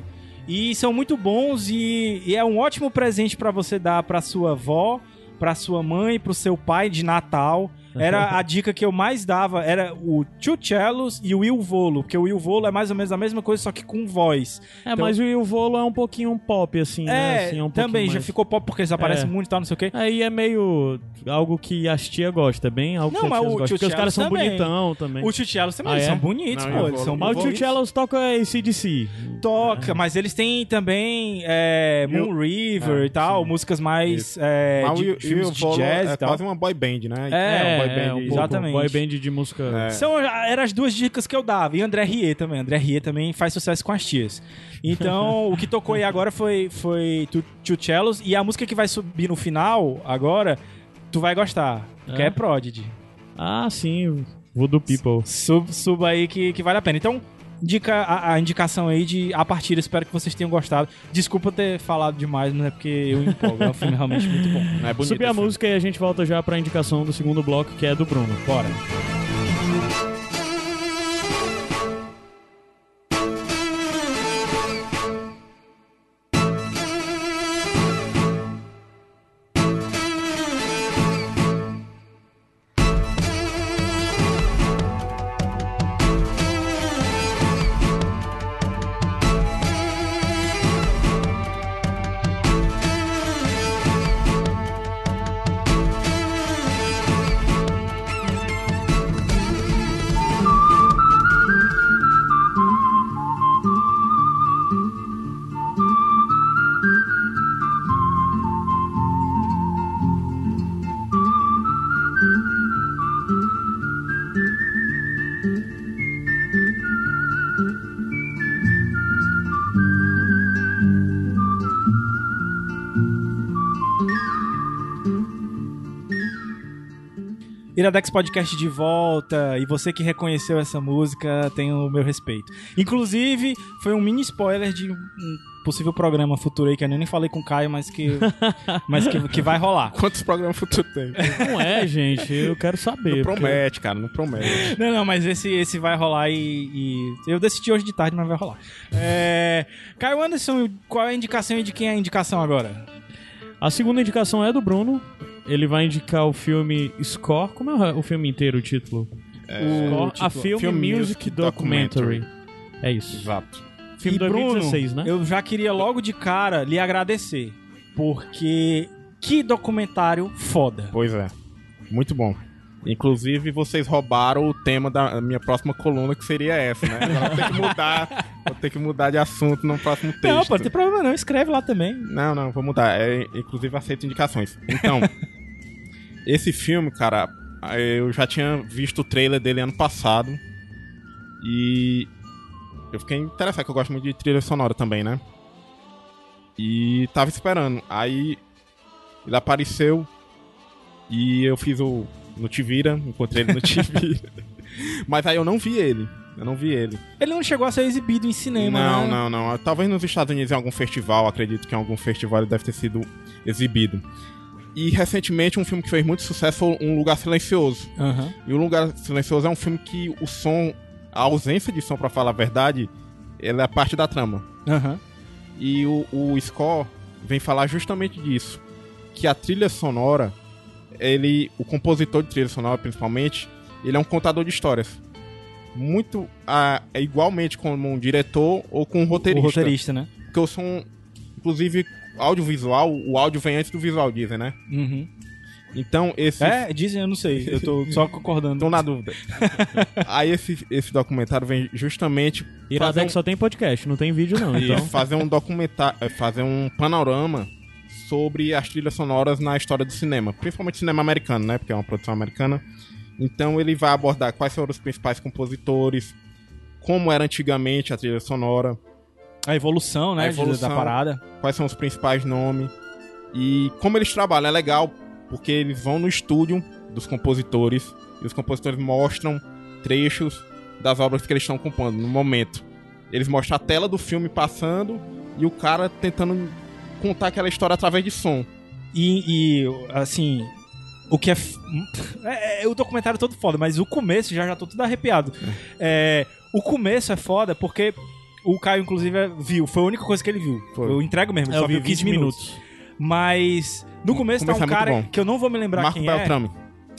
E são muito bons e, e é um ótimo presente pra você dar pra sua avó, pra sua mãe, pro seu pai de Natal. Era a dica que eu mais dava, era o Two Cellos e o Il Volo, porque o Il Volo é mais ou menos a mesma coisa, só que com voz. É, Então- mas o Il Volo é um pouquinho um pop, assim, né? É, Assim, um também, já mais- ficou pop porque eles aparecem É. muito e tal, não sei o quê. Aí é meio algo que as tia gosta, bem algo Não, que as mas tias gostam. Tio Porque os caras são também. bonitão também. O Two Cellos também, Ah, eles é? são bonitos, Não, pô, eles são Mas o Tio Cellos toca ACDC. Toca, mas eles têm também é, Moon River É, e tal, sim. músicas mais é, de de Volo jazz é e tal. quase uma boy band, né? É, boy band é, um pouco exatamente. boy band de música. É. São, eram as duas dicas que eu dava. E André Rie também. André Rie também faz sucesso com as tias. Então, o que tocou aí agora foi, foi Two Cellos. E a música que vai subir no final, agora, tu vai gostar. Que É? é Prodigy. Ah, sim. Voodoo People. Sub, suba aí que, que vale a pena. Então, indica a, a indicação aí de A Partida. Espero que vocês tenham gostado. Desculpa ter falado demais, mas é porque eu empolgo. É um filme realmente muito bom. É bonito Subir a música e a gente volta já pra indicação do segundo bloco, que é do Bruno. Bora. Iradex Podcast de volta. E você que reconheceu essa música tem o meu respeito. Inclusive, foi um mini spoiler de um possível programa futuro aí que eu nem falei com o Caio, mas que, mas que, que vai rolar. Quantos programas futuros tem? Não é, gente. Eu quero saber. Não porque- promete, cara, não promete. Não, não, mas esse, esse vai rolar e, e- Eu decidi hoje de tarde, mas vai rolar. É... Caio Anderson, qual é a indicação e de quem é a indicação agora? A segunda indicação é do Bruno. Ele vai indicar o filme Score. Como é o filme inteiro, o título? Score, a Film, Film Music Music Documentary. É isso. Exato. Filme e Bruno, 2016, né? eu já queria logo de cara lhe agradecer, porque que documentário foda. Pois é. Muito bom. Inclusive, vocês roubaram o tema da minha próxima coluna, que seria essa, né? Agora vou ter que mudar. Vou ter que mudar de assunto no próximo texto. Não, pode ter problema não, escreve lá também. Não, não, vou mudar. É, inclusive, aceito indicações. Então, esse filme, cara, eu já tinha visto o trailer dele ano passado. E eu fiquei interessado, que eu gosto muito de trilha sonora também, né? E tava esperando. Aí ele apareceu e eu fiz o no Tivira, encontrei ele no Tivira. Mas aí eu não vi ele. Eu não vi ele. Ele não chegou a ser exibido em cinema, Não, né? não, não. Talvez nos Estados Unidos em algum festival, acredito que em algum festival ele deve ter sido exibido. E recentemente um filme que fez muito sucesso foi Um Lugar Silencioso. Aham. E O Lugar Silencioso é um filme que o som, a ausência de som, pra falar a verdade, ela é parte da trama. Aham. E o, o score vem falar justamente disso. Que a trilha sonora, ele, o compositor de trilha sonora principalmente, ele é um contador de histórias. Muito ah, é igualmente como um diretor ou com um O roteirista. roteirista, né? Porque o som, inclusive, audiovisual, o áudio vem antes do visual, dizem, né? Uhum. Então, esse. É, dizem, eu não sei. Eu tô só concordando. Tô na dúvida. Aí esse, esse documentário vem justamente Iradex um- só tem podcast, não tem vídeo não. Então, fazer um documentário, é, fazer um panorama sobre as trilhas sonoras na história do cinema, principalmente cinema americano, né? Porque é uma produção americana. Então ele vai abordar quais foram os principais compositores, como era antigamente a trilha sonora, A evolução, né? A evolução. Da parada. quais são os principais nomes e como eles trabalham. É legal porque eles vão no estúdio dos compositores e os compositores mostram trechos das obras que eles estão compondo no momento. Eles mostram a tela do filme passando e o cara tentando contar aquela história através de som. E, e, assim, o que é, f- é, é o documentário todo foda, mas o começo já já tô tudo arrepiado. É, o começo é foda porque o Caio inclusive viu, foi a única coisa que ele viu. Foi. Eu entrego mesmo, ele eu só vi viu 15 minutos. Mas no começo, começo tá é um cara bom. que eu não vou me lembrar Marco quem Beltrame,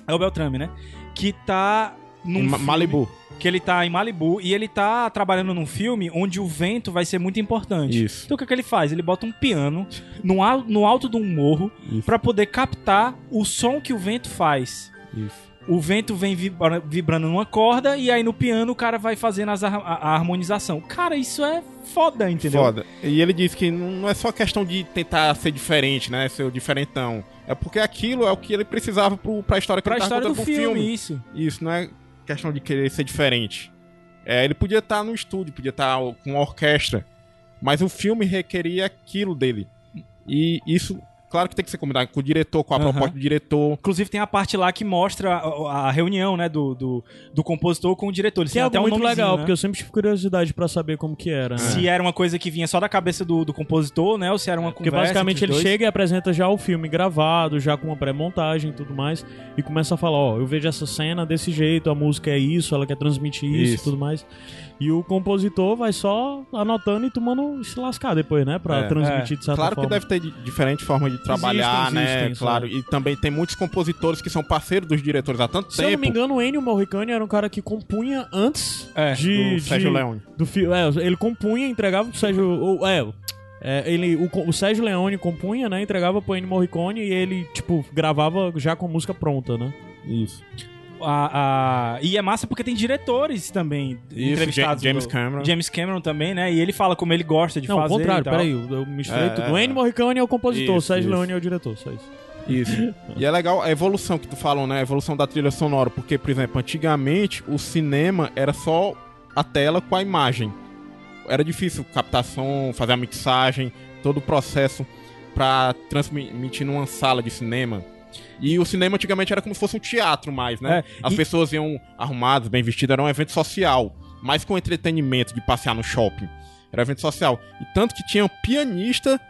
é. É o Beltrame, né? Que tá num em Ma- filme- Malibu. que ele tá em Malibu e ele tá trabalhando num filme onde o vento vai ser muito importante. Isso. Então o que, é que ele faz? Ele bota um piano no, al- no alto de um morro pra poder captar o som que o vento faz. Isso. O vento vem vibra- vibrando numa corda e aí no piano o cara vai fazendo as a, a harmonização. Cara, isso é foda, entendeu? Foda. E ele diz que não é só questão de tentar ser diferente, né? Ser o diferentão. É porque aquilo é o que ele precisava pro, pra história que Pra ele história do pro filme, isso. Isso, não é questão de querer ser diferente. É, ele podia estar no estúdio, podia estar com uma orquestra, mas o filme requeria aquilo dele. E isso Claro que tem que ser combinado com o diretor, com a proposta do diretor. Inclusive tem a parte lá que mostra a, a reunião, né, do, do, do compositor com o diretor. Eles Que é até um muito legal, né? porque eu sempre tive curiosidade pra saber como que era. né? Se era uma coisa que vinha só da cabeça do, do compositor, né? Ou se era uma Porque conversa. basicamente entre ele dois. chega e apresenta já o filme gravado, já com uma pré-montagem e tudo mais, e começa a falar, ó, eu vejo essa cena desse jeito, a música é isso, ela quer transmitir isso, Isso. e tudo mais. E o compositor vai só anotando e tomando se lascar depois, né, pra É. transmitir de certa Claro forma. que deve ter di- diferente forma de trabalhar, Existem, né? existem, claro. E também tem muitos compositores que são parceiros dos diretores há tanto Se eu não tempo. me engano, o Ennio Morricone era um cara que compunha antes É, de, do Sérgio Leone. do filme. É, ele compunha, entregava pro Sérgio. ou- é, é, ele, o, o Sérgio Leone compunha, né? Entregava pro Ennio Morricone e ele, tipo, gravava já com a música pronta, né? Isso. A, a- E é massa porque tem diretores também Isso, entrevistados. Ja- James do- Cameron. James Cameron também, né? E ele fala como ele gosta de não, ao fazer. contrário, e tal. peraí, eu, eu misturei É, tudo. é, O Ennio é. Morricone é o compositor, o Isso, Sérgio. Leone é o diretor, só isso. Isso. e é legal a evolução que tu falou, né? A evolução da trilha sonora. Porque, por exemplo, antigamente o cinema era só a tela com a imagem. Era difícil captar som, fazer a mixagem, todo o processo pra transmitir numa sala de cinema. E o cinema antigamente era como se fosse um teatro mais, né? É, As e- pessoas iam arrumadas, bem vestidas, era um evento social. Mais com entretenimento de passear no shopping. Era um evento social. E tanto que tinha um pianista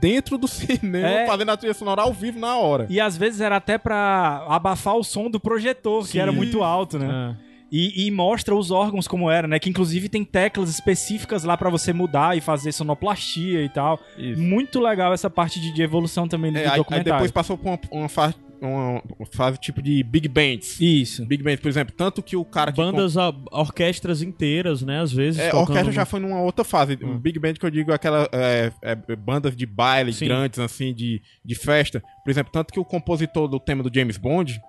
dentro do cinema É. fazendo a trilha sonora ao vivo na hora. E às vezes era até pra abafar o som do projetor, que Sim. era muito alto, né? É. E, e mostra os órgãos como era, né? Que inclusive tem teclas específicas lá pra você mudar e fazer sonoplastia e tal. Isso. Muito legal essa parte de, de evolução também do É, aí, aí documentário. depois passou por uma, uma uma fase tipo de big bands. Isso. Big bands, por exemplo, tanto que o cara que Bandas, a- orquestras inteiras, né? Às vezes. É, orquestra no- já foi numa outra fase. Hum. Big Band que eu digo é aquela é, é, bandas de baile Sim. grandes, assim, de, de festa. Por exemplo, tanto que o compositor do tema do James Bond,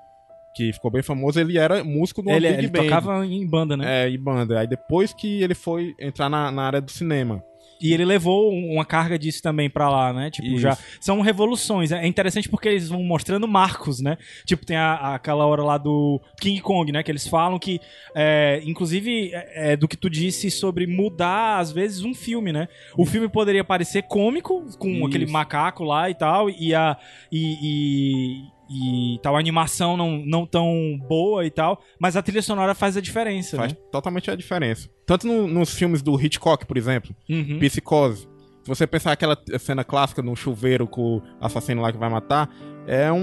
que ficou bem famoso, ele era músico uma Ele, Big ele Band. tocava em banda, né? É, e banda. Aí depois que ele foi entrar na, na área do cinema. E ele levou um- uma carga disso também pra lá, né? Tipo, Isso. já são revoluções. É interessante porque eles vão mostrando marcos, né? Tipo, tem a- aquela hora lá do King Kong, né? Que eles falam que, é, inclusive, é, é do que tu disse sobre mudar, às vezes, um filme, né? O filme poderia parecer cômico, com Isso. aquele macaco lá e tal, e a. E, e- e tal, a animação não, não tão boa e tal, mas a trilha sonora faz a diferença, Faz né? totalmente a diferença. Tanto no- nos filmes do Hitchcock, por exemplo, Uhum. Psicose. Se você pensar aquela cena clássica no chuveiro com o assassino lá que vai matar, é um,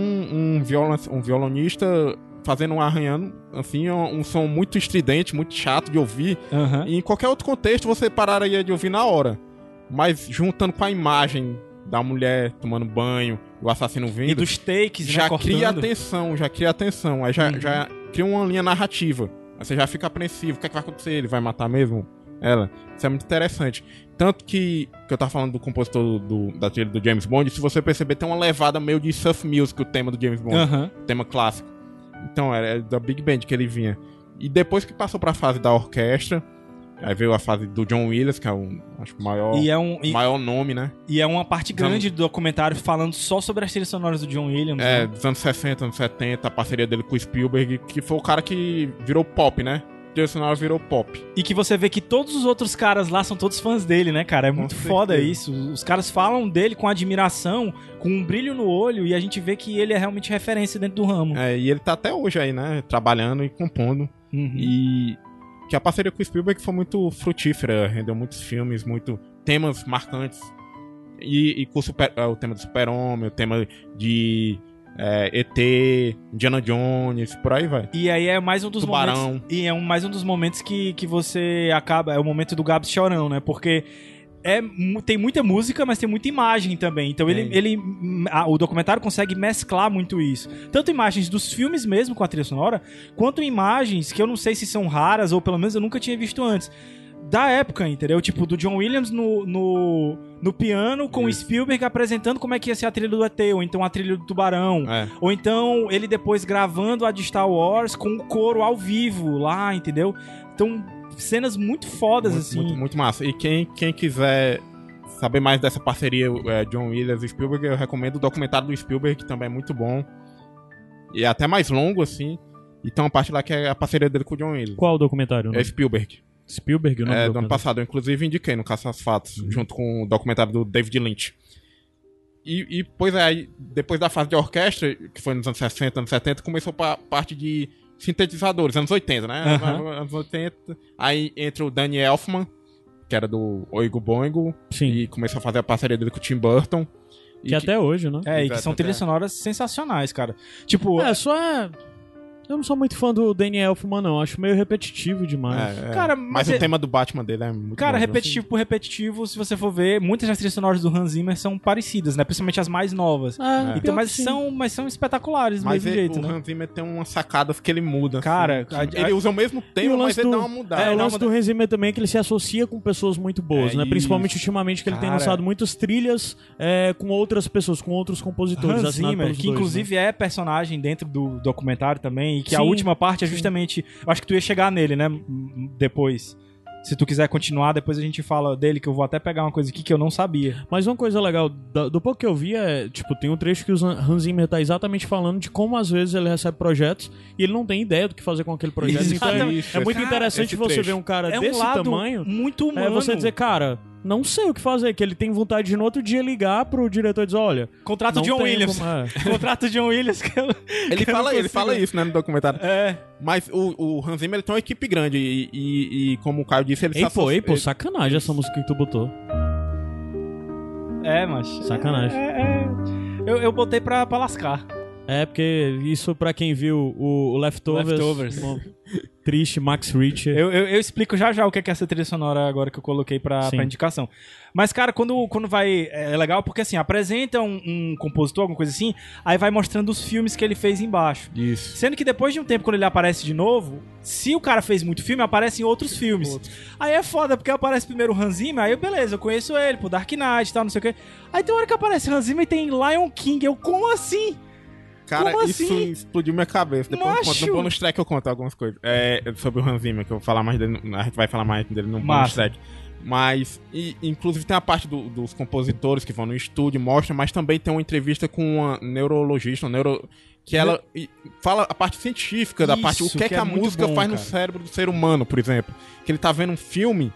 um, viola, um violonista fazendo um arranhando, assim, um, um som muito estridente, muito chato de ouvir. Aham. E em qualquer outro contexto você pararia de ouvir na hora. Mas juntando com a imagem da mulher tomando banho, o assassino E vindo, dos takes, né, já cortando. cria atenção, já cria atenção. Aí já, Uhum. já cria uma linha narrativa. Aí você já fica apreensivo. O que, é que vai acontecer? Ele vai matar mesmo ela? Isso é muito interessante. Tanto que, que eu tava falando do compositor do, da trilha do James Bond, se você perceber, tem uma levada meio de surf music, o tema do James Bond, o tema clássico. Então, era da Big Band que ele vinha. E depois que passou pra fase da orquestra, aí veio a fase do John Williams, que é o, acho maior, E é, um, e, maior nome, né? e é uma parte grande do documentário falando só sobre as trilhas sonoras do John Williams. É, né? dos anos 60, anos 70, a parceria dele com o Spielberg, que foi o cara que virou pop, né? Trilha sonora virou pop. E que você vê que todos os outros caras lá são todos fãs dele, né, cara? É muito foda isso. Os caras falam dele com admiração, com um brilho no olho, e a gente vê que ele é realmente referência dentro do ramo. É, e ele tá até hoje aí, né? Trabalhando e compondo. Uhum. E que a parceria com o Spielberg foi muito frutífera, rendeu muitos filmes, muito temas marcantes. E, e com o, super- é, o tema do Super-Homem, o tema de é, ET, Indiana Jones, por aí vai. E aí é mais um dos Tubarão. momentos. E é um, mais um dos momentos que, que você acaba. É o momento do Gabs chorão, né? Porque. É, tem muita música, mas tem muita imagem também. Então ele, ele a- o documentário consegue mesclar muito isso. Tanto imagens dos filmes mesmo com a trilha sonora, quanto imagens que eu não sei se são raras, ou pelo menos eu nunca tinha visto antes. Da época, entendeu? Tipo, do John Williams no, no, no piano, com o Isso. Spielberg apresentando como é que ia ser a trilha do ET, ou então a trilha do Tubarão. É. Ou então ele depois gravando a de Star Wars com o coro ao vivo lá, entendeu? Então, cenas muito fodas, muito, assim. muito, muito massa. E quem, quem quiser saber mais dessa parceria é, John Williams e Spielberg, eu recomendo o documentário do Spielberg, que também é muito bom. E é até mais longo, assim. E tem uma parte lá que é a parceria dele com o John Williams. Qual o documentário? É? Spielberg. Spielberg, o nome É, do do ano passado. Eu, inclusive, indiquei no Caça às Fatos, junto com o documentário do David Lynch. E, e, pois é, aí, depois da fase de orquestra, que foi nos anos 60, anos 70, começou a parte de sintetizadores, anos 80, né? Aham. Anos 80. Aí entra o Danny Elfman, que era do Oigo Boingo, Sim. e começou a fazer a parceria dele com o Tim Burton. E Que até hoje, né? É, e que Exato, são até. trilhas sonoras sensacionais, cara. Tipo, É, só é. Eu não sou muito fã do Daniel Elfman, não. Acho meio repetitivo demais. É, é. Cara, mas, mas o é- tema do Batman dele é muito Cara, bom, viu? repetitivo por repetitivo, se você for ver, muitas das trilhas sonoras do Hans Zimmer são parecidas, né? Principalmente as mais novas. Ah, Então, pior mas, sim. são, mas são espetaculares do Mas mesmo ele- jeito, o né? Hans Zimmer tem umas sacadas que ele muda. assim, Cara, que a- ele usa o mesmo tema, o mas lance ele do, dá uma mudada. é, o lance do Hans Zimmer também é que ele se associa com pessoas muito boas, É né? Principalmente isso. ultimamente que ele tem Cara. lançado muitas trilhas é, com outras pessoas, com outros compositores. Hans Zimmer, que dois, inclusive é personagem dentro do documentário também, e que a Sim, última parte é justamente. Eu acho que tu ia chegar nele, né? Depois. Se tu quiser continuar, depois a gente fala dele, que eu vou até pegar uma coisa aqui que eu não sabia. Mas uma coisa legal, do pouco que eu vi, é, tipo, tem um trecho que o Hans Zimmer tá exatamente falando de como às vezes ele recebe projetos e ele não tem ideia do que fazer com aquele projeto. Então, é- é muito esse- interessante você trecho. ver um cara É um desse lado tamanho. muito humano. É você dizer, cara, não sei o que fazer, que ele tem vontade de no outro dia ligar pro diretor e dizer, olha. Contrato não John tem Williams. como- é. Contrato John Williams que eu, Ele que fala, ele fala isso, né, no documentário. É. Mas o, o Hans Zimmer ele tem uma equipe grande e, e- e como o Caio disse, ele Ei, se pô, ei, pô, associa- sacanagem essa música que tu botou. É, mas. Sacanagem. É, é. Eu, eu botei pra, pra lascar. É, porque isso pra quem viu o, o Leftovers, Leftovers. um triste Max Richter. Eu, eu, eu explico já já o que é que é essa trilha sonora agora que eu coloquei pra, pra indicação. Mas, cara, quando, quando vai. É legal porque assim, apresenta um, um compositor, alguma coisa assim, aí vai mostrando os filmes que ele fez embaixo. Isso. Sendo que depois de um tempo, quando ele aparece de novo, se o cara fez muito filme, aparece em outros filmes. Aí é foda, porque aparece primeiro o Hans Zimmer, aí beleza, eu conheço ele, por Dark Knight e tal, não sei o quê. Aí tem hora que aparece Hans Zimmer e tem Lion King. Eu, como assim? Cara, Como isso assim? explodiu minha cabeça. Depois eu conto, no bonus track eu conto algumas coisas. É, sobre o Hans Zimmer, que eu vou falar mais dele. A gente vai falar mais dele no bonus Massa. track. Mas, e, inclusive tem a parte do- dos compositores que vão no estúdio, mostra, mas também tem uma entrevista com uma neurologista, uma neuro, que ela e, fala a parte científica da Isso, parte, o que, é que que é a muito música bom, faz no cara. cérebro do ser humano, por exemplo. Que ele tá vendo um filme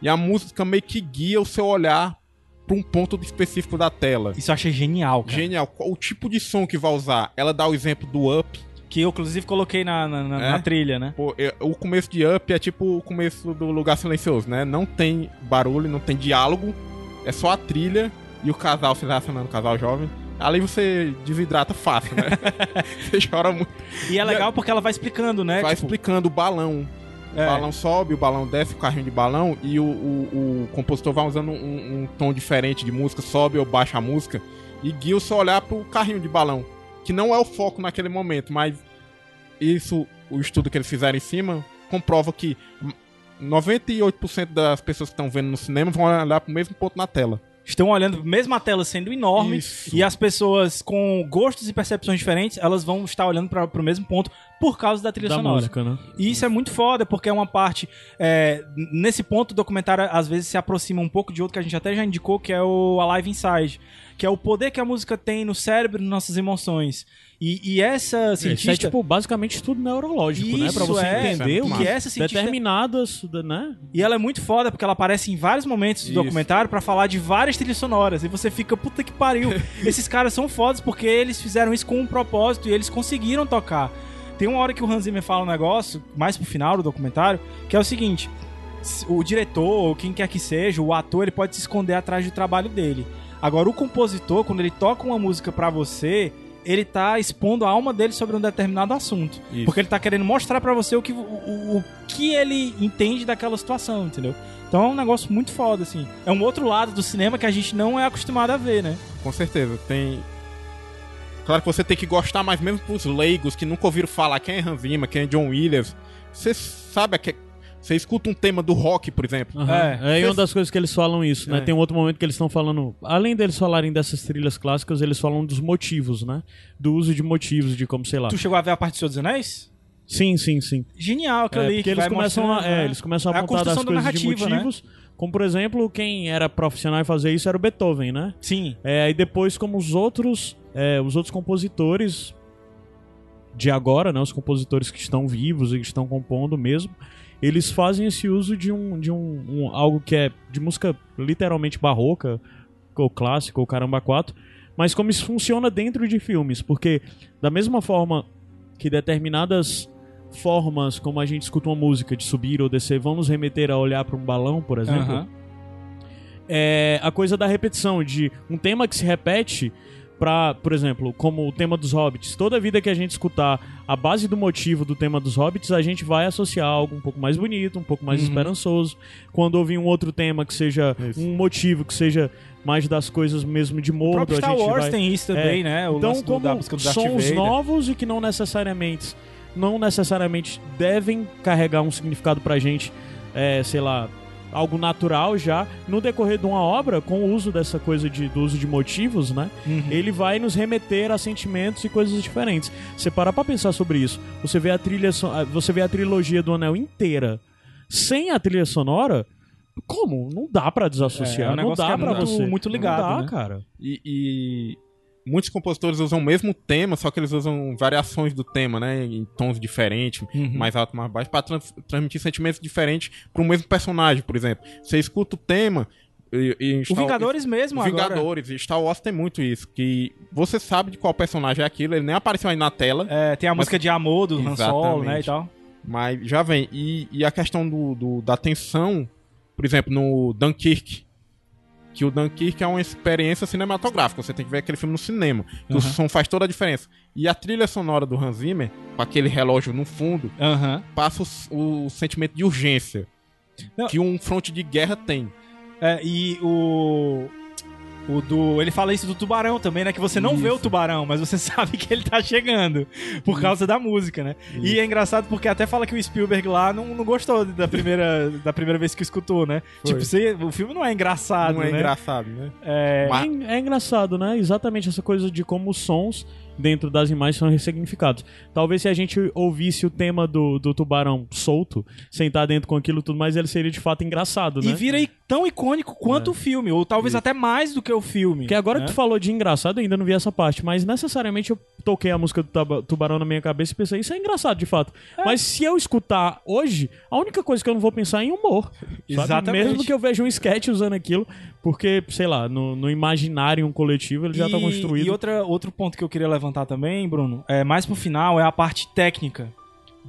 e a música meio que guia o seu olhar pra um ponto específico da tela. Isso eu achei genial, cara. Genial. Qual o tipo de som que vai usar? Ela dá o exemplo do Up. Que eu, inclusive, coloquei na, na, na- É? na trilha, né? Pô, é- o começo de Up é tipo o começo do Lugar Silencioso, né? Não tem barulho, não tem diálogo, é só a trilha e o casal se relacionando, o casal jovem. Ali você desidrata fácil, né? você chora muito. E é legal porque ela vai explicando, né? Vai Tipo, explicando o balão. O É. balão sobe, o balão desce, o carrinho de balão, e o, o- o compositor vai usando um, um tom diferente de música, sobe ou baixa a música, e guia o seu olhar pro carrinho de balão. Que não é o foco naquele momento, mas isso, o estudo que eles fizeram em cima, comprova que 98% das pessoas que estão vendo no cinema vão olhar pro mesmo ponto na tela. estão olhando mesmo a tela sendo enorme Isso. e as pessoas com gostos e percepções diferentes, elas vão estar olhando para o mesmo ponto por causa da trilha da sonora. música, né? E isso é muito foda, porque é uma parte. é, nesse ponto, o documentário às vezes se aproxima um pouco de outro que a gente até já indicou, que é o Alive Inside. Que é o poder que a música tem no cérebro e nas nossas emoções. E, e essa Isso cientista. é tipo basicamente tudo neurológico, né? Pra Isso você é, entender o que que essa cientista- determinadas, né? E ela é muito foda porque ela aparece em vários momentos do Isso. documentário pra falar de várias trilhas sonoras. E você fica, puta que pariu. Esses caras são fodas porque eles fizeram isso com um propósito e eles conseguiram tocar. Tem uma hora que o Hans Zimmer fala um negócio, mais pro final do documentário, que é o seguinte: o diretor, ou quem quer que seja, o ator, ele pode se esconder atrás do trabalho dele. Agora, o compositor, quando ele toca uma música pra você, ele tá expondo a alma dele sobre um determinado assunto. Isso. Porque ele tá querendo mostrar pra você o que, o, o- o que ele entende daquela situação, entendeu? Então é um negócio muito foda, assim. É um outro lado do cinema que a gente não é acostumado a ver, né? Com certeza, tem. Claro que você tem que gostar, mas mesmo pros leigos que nunca ouviram falar quem é Hans Zimmer, quem é John Williams, você sabe que você escuta um tema do rock, por exemplo. Aham. É. É, e uma das coisas que eles falam isso, né? É. Tem um outro momento que eles estão falando, além deles falarem dessas trilhas clássicas, eles falam dos motivos, né? Do uso de motivos, de como, sei lá. Tu chegou a ver a parte do Senhor dos Anéis? Sim, sim, sim. Genial aquilo É, ali. porque que eles vai começam, a, mostrando, é, né? eles começam a É a apontar das coisas de né? motivos. Como, por exemplo, quem era profissional em fazer isso era o Beethoven, né? Sim. É, e depois, como os outros, é, os outros compositores de agora, né, os compositores que estão vivos e que estão compondo mesmo, eles fazem esse uso de um, de um, um- algo que é de música literalmente barroca, ou clássica, ou caramba quatro, mas como isso funciona dentro de filmes, porque da mesma forma que determinadas formas como a gente escuta uma música de subir ou descer vão nos remeter a olhar para um balão, por exemplo, Aham. é a coisa da repetição, de um tema que se repete pra, por exemplo, como o tema dos hobbits. Toda vida que a gente escutar a base do motivo do tema dos hobbits, a gente vai associar algo um pouco mais bonito, um pouco mais Uhum. esperançoso. Quando ouvir um outro tema que seja Isso. um motivo que seja mais das coisas mesmo de O mordo, próprio a Star gente Wars vai... tem isso também, né? O Então, do- como da sons novos e que não necessariamente não necessariamente devem carregar um significado pra gente, é, sei lá, algo natural já, no decorrer de uma obra, com o uso dessa coisa de, do uso de motivos, né? Uhum. Ele vai nos remeter a sentimentos e coisas diferentes. Você parar pra pensar sobre isso, você vê a trilha, ah, você vê a trilogia do Anel inteira sem a trilha sonora, como? Não dá pra desassociar, É, é um não dá é pra muito- você. muito ligado, Não dá, né? cara. E, e muitos compositores usam o mesmo tema, só que eles usam variações do tema, né? Em tons diferentes, Uhum. mais alto, mais baixo, pra trans- transmitir sentimentos diferentes pro mesmo personagem, por exemplo. Você escuta o tema. E, e O Vingadores mesmo o agora. Vingadores e Star Wars tem muito isso, que você sabe de qual personagem é aquilo, ele nem apareceu aí na tela, É, tem a Mas- música de amor do Han Solo, né, e tal. mas já vem. E, e a questão do, do- da tensão, por exemplo, no Dunkirk, que o Dunkirk é uma experiência cinematográfica, você tem que ver aquele filme no cinema, que Uhum. o som faz toda a diferença. E a trilha sonora do Hans Zimmer, com aquele relógio no fundo, Aham. passa o, o sentimento de urgência Não. que um fronte de guerra tem. É, e o. O do. Ele fala isso do tubarão também, né? Que você não vê o Isso. tubarão, mas você sabe que ele tá chegando. Por causa da música, né? E é engraçado porque até fala que o Spielberg lá não, não gostou da primeira, da primeira vez que escutou, né? Foi. Tipo, você, o filme não é engraçado, Não é né? engraçado, né? É, Mas- É, é engraçado, né? Exatamente essa coisa de como os sons dentro das imagens são ressignificados. Talvez se a gente ouvisse o tema do, do tubarão solto, sentar dentro com aquilo tudo mais, ele seria de fato engraçado, né? E vira tão icônico quanto o filme, ou talvez até mais do que o filme. Porque agora né? que tu falou de engraçado, eu ainda não vi essa parte, mas necessariamente eu toquei a música do Tubarão na minha cabeça e pensei, isso é engraçado de fato. Mas se eu escutar hoje, a única coisa que eu não vou pensar é em humor. Exatamente. Mesmo que eu veja um sketch usando aquilo, porque, sei lá, no, no imaginário coletivo ele já tá E- construído. E outra, outro ponto que eu queria levantar também, Bruno, é mais pro final, é a parte técnica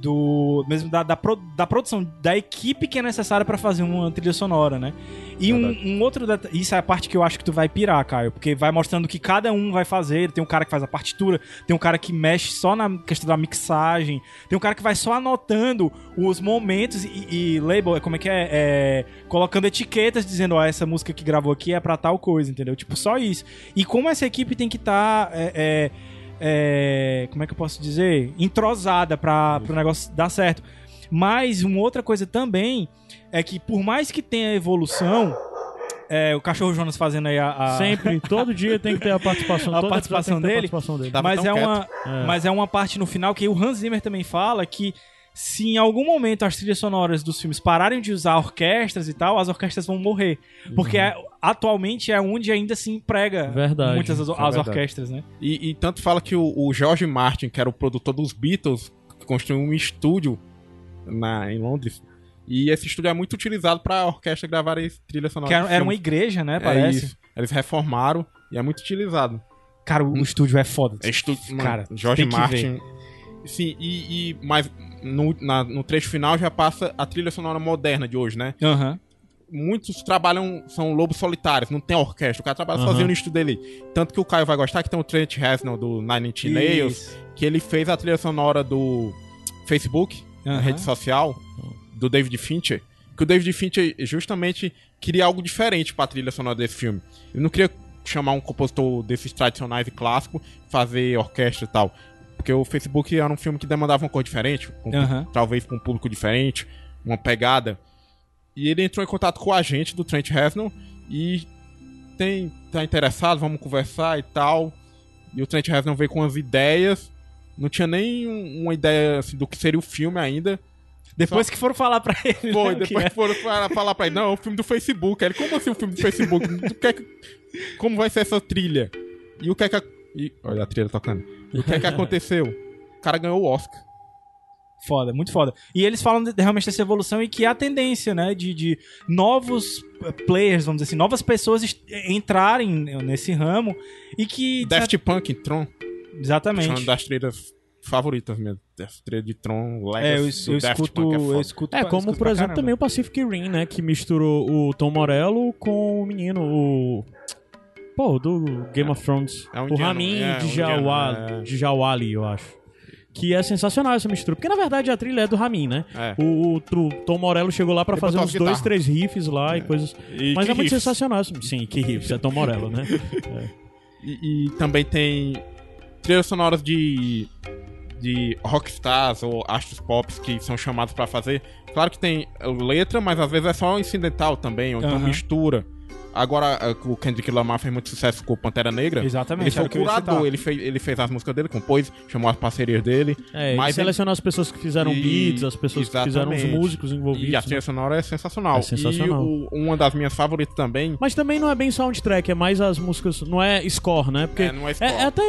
do mesmo da, da, pro- da produção da equipe que é necessária pra fazer uma trilha sonora, né? E um, um outro isso é a parte que eu acho que tu vai pirar, Caio, porque vai mostrando o que cada um vai fazer. Tem um cara que faz a partitura, tem um cara que mexe só na questão da mixagem, tem um cara que vai só anotando os momentos e, e label, é como é que é, É, colocando etiquetas dizendo, ó, essa música que gravou aqui é pra tal coisa, entendeu? Tipo, só isso. E como essa equipe tem que estar é, é, é, como é que eu posso dizer? Entrosada para o negócio dar certo. Mas uma outra coisa também é que por mais que tenha evolução, é, o cachorro Jonas fazendo aí a, a- Sempre, todo dia tem que ter a participação, A participação ter a dele? participação dele. Mas é quieto. uma É. mas é uma parte no final que o Hans Zimmer também fala que se em algum momento as trilhas sonoras dos filmes pararem de usar orquestras e tal, as orquestras vão morrer. Porque é- atualmente é onde ainda se emprega Verdade, muitas as, é as verdade. orquestras, né? E, e tanto fala que o, o George Martin, que era o produtor dos Beatles, construiu um estúdio na, em Londres. E esse estúdio é muito utilizado pra orquestra gravar trilha sonora. Que era, era uma igreja, né? É Parece. isso. Eles reformaram e é muito utilizado. Cara, o, o estúdio é foda. É estúdio, mano, Cara, George Martin. Sim, e, e mas no, na- no trecho final já passa a trilha sonora moderna de hoje, né? Aham. Muitos trabalham, são lobos solitários, não tem orquestra. O cara trabalha Aham. sozinho no estúdio dele. Tanto que o Caio vai gostar que tem o Trent Reznor do Nine Inch Nails, que ele fez a trilha sonora do Facebook, a Aham. rede social, do David Fincher. Que o David Fincher justamente queria algo diferente pra trilha sonora desse filme. Ele não queria chamar um compositor desses tradicionais e clássicos, fazer orquestra e tal. Porque o Facebook era um filme que demandava uma cor diferente, um- Aham. talvez pra um público diferente, uma pegada. E ele entrou em contato com a gente do Trent Reznor e tem, tá interessado, vamos conversar e tal. E o Trent Reznor veio com umas ideias. Não tinha nem um- uma ideia assim, do que seria o filme ainda. Depois que foram falar pra ele. Foi, né, o que depois é. foram falar, pra ele, não, é o filme do Facebook. Ele, como assim o filme do Facebook? Tu quer que- como vai ser essa trilha? E o que é que... a- e- olha a trilha tocando. E o que é que aconteceu? O cara ganhou o Oscar. Foda, muito foda. E eles falam de, realmente dessa evolução e que é a tendência, né, de, de novos eh, players, vamos dizer assim, novas pessoas entrarem nesse ramo e que... Daft Punk, Tron. Exatamente. Uma das trilhas favoritas mesmo. Daft trilha de Tron, Legacy, É, eu, eu escuto, Punk é eu escuto É, como por exemplo caramba. também o Pacific Rim, né? Que misturou o Tom Morello com o menino, o. Pô, do Game of Thrones. É um o indiano, Ramin é, um de indiano, Jawali, é. eu acho. Que é sensacional essa mistura. Porque na verdade a trilha é do Ramin, né? É. O, o Tom Morello chegou lá pra Ele fazer uns dois, três riffs lá e coisas. E Mas é muito riffs. sensacional. Sim, que riffs, é Tom Morello, né? E, e também tem trilhas sonoras de de rockstars ou astros pops que são chamados pra fazer. Claro que tem letra, mas às vezes é só incidental também, ou então mistura. Agora, eh, o Kendrick Lamar fez muito sucesso com o Pantera Negra. Exatamente, Ele foi o curador, ele fez, ele fez as músicas dele, compôs, chamou as parcerias dele. É, Mas e selecionar as pessoas que fizeram E- beats, as pessoas que fizeram os exatamente. músicos envolvidos. E a né? trilha sonora é sensacional. É sensacional. E o- uma das minhas favoritas também. Mas também não é bem soundtrack, é mais as músicas. Não é score, né? Porque É, não é score. é até.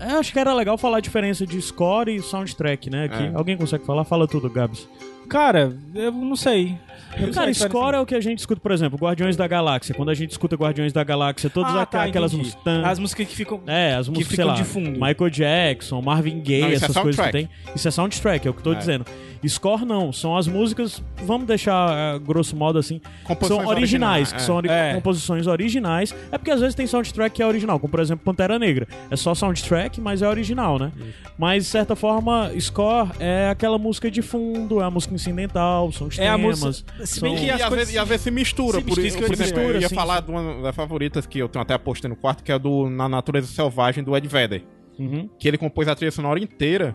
Eu acho que era legal falar a diferença de score e soundtrack, né? Aqui. É. Alguém consegue falar? Fala tudo, Gabs. Cara, eu não sei. Eu Cara, sei score é o que a gente escuta, por exemplo, Guardiões da Galáxia. Quando a gente escuta Guardiões da Galáxia, todas Ah, tá, aquelas entendi. As músicas que ficam... É, as que músicas, sei ficam lá, de fundo. Michael Jackson, Marvin Gaye, Não, é essas coisas que tem. Isso é soundtrack, é o que eu tô É. dizendo. Score não, são as músicas, vamos deixar eh, grosso modo assim, Composições são originais, originais, que é. são ori- É. composições originais. É porque às vezes tem soundtrack que é original, como por exemplo Pantera Negra. É só soundtrack, mas é original, né? Mas de certa forma, score é aquela música de fundo, é a música incidental, são os É a temas. música... Se bem são- que E as às, coisas... vezes, e às vezes se mistura. Se por, mistura, isso que por exemplo, eu ia Sim, falar de uma das favoritas que eu tenho até postei no quarto, que é do Na Natureza Selvagem, do Ed Vedder. Uhum, Que ele compôs a trilha sonora inteira,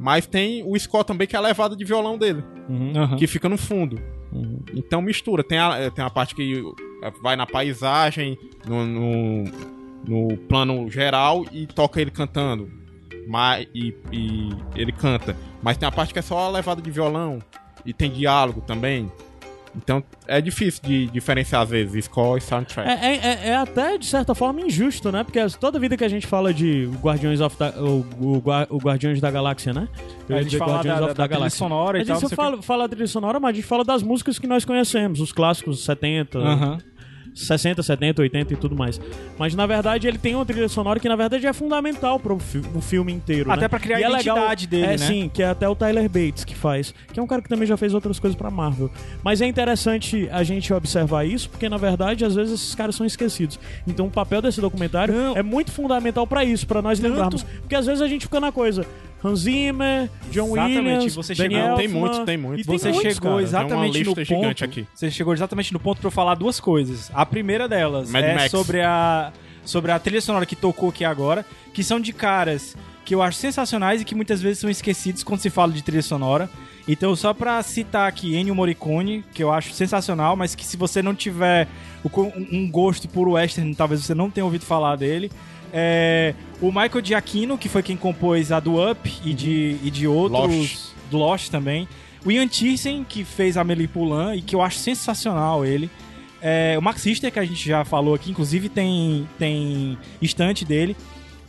mas tem o score também, que é a levada de violão dele, uhum, que fica no fundo. uhum. Então mistura. Tem a, tem a parte que vai na paisagem, no, no, no plano geral e toca ele cantando. Mas, e, e ele canta. Mas tem a parte que é só a levada de violão. E tem diálogo também. Então é difícil de diferenciar às vezes score e soundtrack. É, é- é- é até, de certa forma, injusto, né? Porque toda vida que a gente fala de Guardiões of the, o, o, o Guardiões da Galáxia, né? Eu A ia gente fala Guardiões da, of da, da trilha sonora A e tal. gente o fala, fala da trilha sonora, mas a gente fala das músicas que nós conhecemos, os clássicos 70, quê. Aham. 60, 70, 80 e tudo mais. Mas na verdade ele tem uma trilha sonora que na verdade é fundamental pro fi o filme inteiro. Até né? pra criar E a é legal- identidade dele, é, né? Sim, que é até o Tyler Bates que faz. Que é um cara que também já fez outras coisas pra Marvel. Mas é interessante a gente observar isso, porque na verdade às vezes esses caras são esquecidos. Então o papel desse documentário Não. é muito fundamental pra isso, pra nós Tanto- lembrarmos. Porque às vezes a gente fica na coisa. Hans Zimmer, John Exatamente, Williams, você chegou- Não, tem muitos, tem muitos. E tem Você muitos, chegou cara. exatamente Tem uma no ponto. gigante aqui. Você chegou exatamente no ponto pra eu falar duas coisas. A primeira delas Mad é Max. sobre a sobre a trilha sonora que tocou aqui agora, que são de caras que eu acho sensacionais e que muitas vezes são esquecidos quando se fala de trilha sonora. Então, só pra citar aqui Ennio Morricone, que eu acho sensacional, mas que se você não tiver um um gosto por western, talvez você não tenha ouvido falar dele. É, o Michael Giacchino, que foi quem compôs a do Up e de, e de outros. Lost. Do Lost também. O Ian Thyssen, que fez a Amélie Poulain e que eu acho sensacional ele. É, o Max Richter, que a gente já falou aqui, inclusive tem, tem estante dele.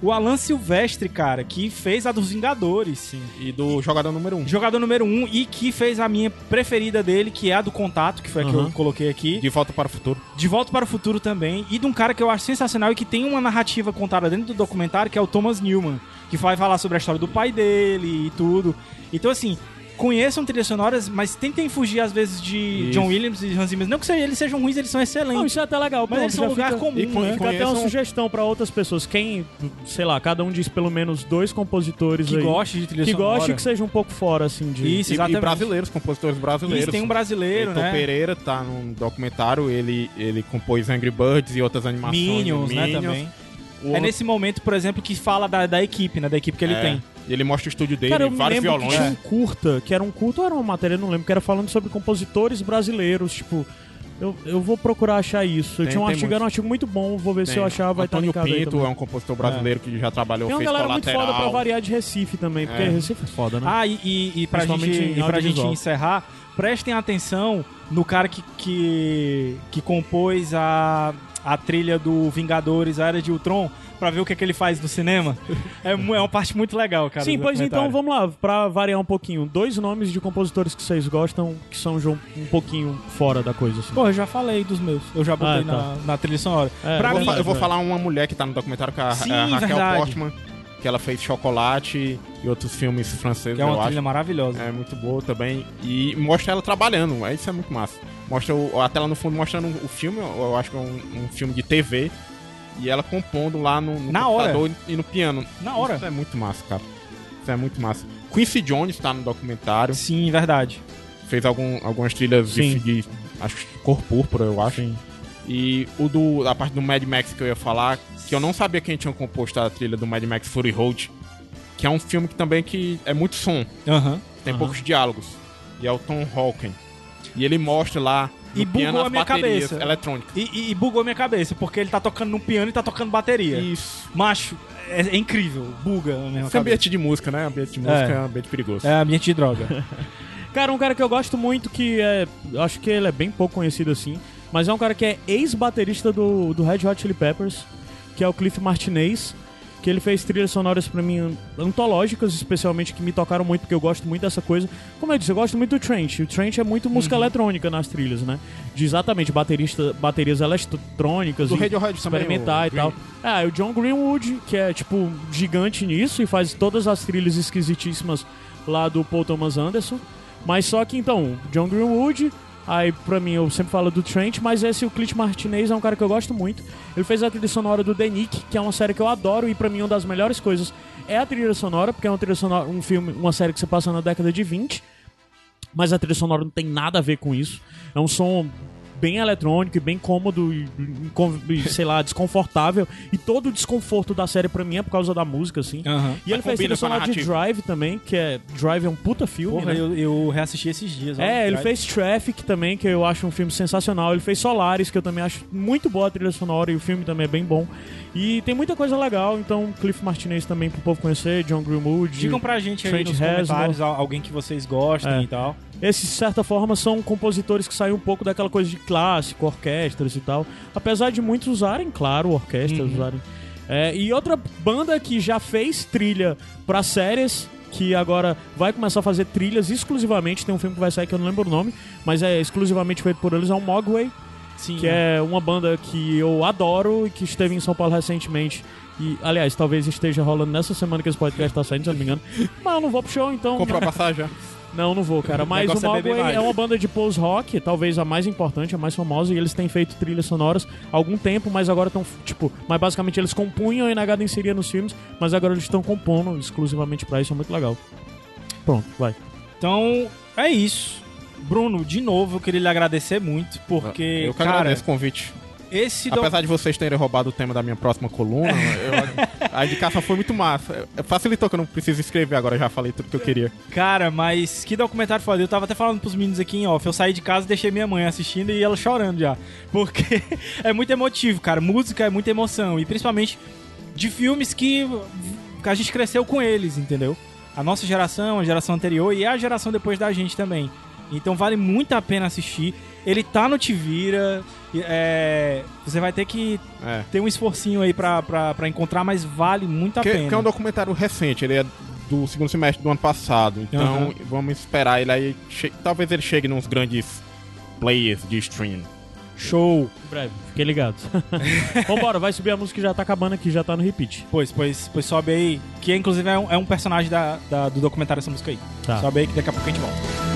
O Alan Silvestre, cara, que fez a dos Vingadores. E do jogador número 1. Um. Jogador número um e que fez a minha preferida dele, que é a do Contato, que foi a que eu coloquei aqui. De volta para o futuro. De Volta para o Futuro também. E de um cara que eu acho sensacional e que tem uma narrativa contada dentro do documentário, que é o Thomas Newman, que vai falar sobre a história do pai dele e tudo. Então, assim, conheçam trilhas sonoras, mas tentem fugir às vezes de Isso. John Williams e Hans Zimmer. Não que eles sejam ruins, eles são Não, excelentes. isso é até legal. Mas pô, eles são um já lugar fica- comum, e né? Fica até uma sugestão pra outras pessoas. Quem, sei lá, cada um diz pelo menos dois compositores Que aí. goste de trilha que sonora. goste e que seja um pouco fora, assim, de... Isso, E, e exatamente. brasileiros, compositores brasileiros. Isso, tem um brasileiro, Heitor né? Pereira tá num documentário, ele, ele compôs Angry Birds e outras animações. Minions, né, Minions. também. O É outro- nesse momento, por exemplo, que fala da, da equipe, né? Da equipe que ele é, tem. Ele mostra o estúdio dele, Cara, eu vários lembro violões. que tinha um curta, que era um curta ou era uma matéria, eu não lembro, que era falando sobre compositores brasileiros, tipo... Eu, eu vou procurar achar isso. Eu Tem- tinha um artigo, muitos. era um artigo muito bom, vou ver se Tem. eu achar, vai estar Antônio aí Pinto é um compositor brasileiro que já trabalhou, Tem uma fez galera muito colateral. foda pra variar de Recife também, porque É. Recife é foda, né? Ah, e, e, e pra, Principalmente gente, e pra gente encerrar, prestem atenção no cara que, que, que compôs a, a trilha do Vingadores, a Era de Ultron, pra ver o que, é que ele faz no cinema. É, é uma parte muito legal, cara. Sim, pois então vamos lá, pra variar um pouquinho. Dois nomes de compositores que vocês gostam que são um pouquinho fora da coisa. Assim. Pô, eu já falei dos meus. Eu já botei Ah, tá. na, na trilha sonora. É, pra eu, vou, mim, fa- eu vou falar uma mulher que tá no documentário, que é a, Sim, a Raquel verdade. Portman, que ela fez Chocolate e outros filmes franceses, que é eu uma acho. trilha maravilhosa. É muito boa também. E mostra ela trabalhando, aí isso é muito massa. Mostra o- a tela no fundo mostrando o filme, eu acho que é um, um filme de TV. E ela compondo lá no, no Na computador e no piano. Na hora. Isso é muito massa, cara. Isso é muito massa. Quincy Jones tá no documentário. Sim, verdade. Fez algum, algumas trilhas de, Sim. de. Acho que cor púrpura, eu acho. E o do. A parte do Mad Max que eu ia falar, que eu não sabia quem tinha composto a trilha do Mad Max Fury Road. Que é um filme que também que é muito som. Aham. Tem Aham. poucos diálogos. E é o Tom Hawken. E ele mostra lá no E bugou a minha cabeça. eletrônicas. E, e- e bugou minha cabeça, porque ele tá tocando no piano e tá tocando bateria. Isso. Macho, é, é incrível. Buga a minha Esse cabeça. ambiente de música, né? Ambiente de música é, um ambiente perigoso. É ambiente de droga. Cara, um cara que eu gosto muito, que é. Acho que ele é bem pouco conhecido assim. Mas é um cara que é ex-baterista do, do Red Hot Chili Peppers, que é o Cliff Martinez. Que ele fez trilhas sonoras pra mim antológicas, especialmente que me tocaram muito, porque eu gosto muito dessa coisa. Como eu disse, eu gosto muito do Trent. O Trent é muito música eletrônica nas trilhas, né? De exatamente baterista, baterias eletrônicas Do e Radiohead experimentar e tal. Ah, o John Greenwood, que é, tipo, gigante nisso e faz todas as trilhas esquisitíssimas lá do Paul Thomas Anderson. Mas só que, então, John Greenwood, aí pra mim eu sempre falo do Trent, mas esse o Clint Martinez é um cara que eu gosto muito. Ele fez a trilha sonora do The Nick, que é uma série que eu adoro e pra mim uma das melhores coisas é a trilha sonora, porque é uma trilha sonora, um filme, uma série que se passa na década de 20 mas a trilha sonora não tem nada a ver com isso. É um som bem eletrônico e bem cômodo e, e, sei lá, desconfortável. E todo o desconforto da série pra mim é por causa da música, assim. E ele fez trilha sonora de. Drive também, que é... Drive é um puta filme, Porra, né? eu, eu reassisti esses dias. ó. É, ele Já- fez Traffic também, que eu acho um filme sensacional. Ele fez Solaris, que eu também acho muito boa a trilha sonora e o filme também é bem bom. E tem muita coisa legal, então Cliff Martinez também pro povo conhecer, John Greenwood. Digam pra gente aí Trent nos Reznor. comentários al- alguém que vocês gostem É. e tal. Esses, de certa forma, são compositores que saem um pouco daquela coisa de clássico, orquestras e tal. Apesar de muitos usarem, claro, orquestras, Uhum. usarem. É, e outra banda que já fez trilha pra séries, que agora vai começar a fazer trilhas exclusivamente. Tem um filme que vai sair que eu não lembro o nome, mas é exclusivamente feito por eles, é o Mogwai, Sim. que é uma banda que eu adoro e que esteve em São Paulo recentemente. E, aliás, talvez esteja rolando nessa semana que esse podcast tá saindo, se eu não me engano. Mas eu não vou pro show, então. Comprou a passagem. Não, não vou, cara. Mas o é beber Mogwai mais. é uma banda de post-rock, talvez a mais importante, a mais famosa, e eles têm feito trilhas sonoras há algum tempo, mas agora estão, tipo, mas basicamente eles compunham e Nagada inseria nos filmes, mas agora eles estão compondo exclusivamente pra isso, é muito legal. Pronto, vai. Então, é isso. Bruno, de novo, eu queria lhe agradecer muito, porque, eu que cara, agradeço o convite. Esse do... Apesar de vocês terem roubado o tema da minha próxima coluna, eu- a indicação foi muito massa. Facilitou que eu não preciso escrever agora, já falei tudo que eu queria. Cara, mas que documentário foda. Eu tava até falando pros meninos aqui em off. Eu saí de casa e deixei minha mãe assistindo e ela chorando já. Porque é muito emotivo, cara. Música é muita emoção. E principalmente de filmes que, que a gente cresceu com eles, entendeu? A nossa geração, a geração anterior e a geração depois da gente também. Então vale muito a pena assistir. Ele tá no Te Vira. e, é, você vai ter que É. ter um esforcinho aí pra, pra, pra encontrar, mas vale muito a Que, pena. que é um documentário recente, ele é do segundo semestre do ano passado. Então Aham. vamos esperar ele aí. Talvez ele chegue nos grandes players de stream. Show! Em breve, fiquem ligados. Vambora, vai subir a música que já tá acabando aqui, já tá no repeat. Pois, pois, pois sobe aí. Que inclusive é um, é um personagem da, da- do documentário essa música aí. Tá. Sobe aí que daqui a pouco a gente volta.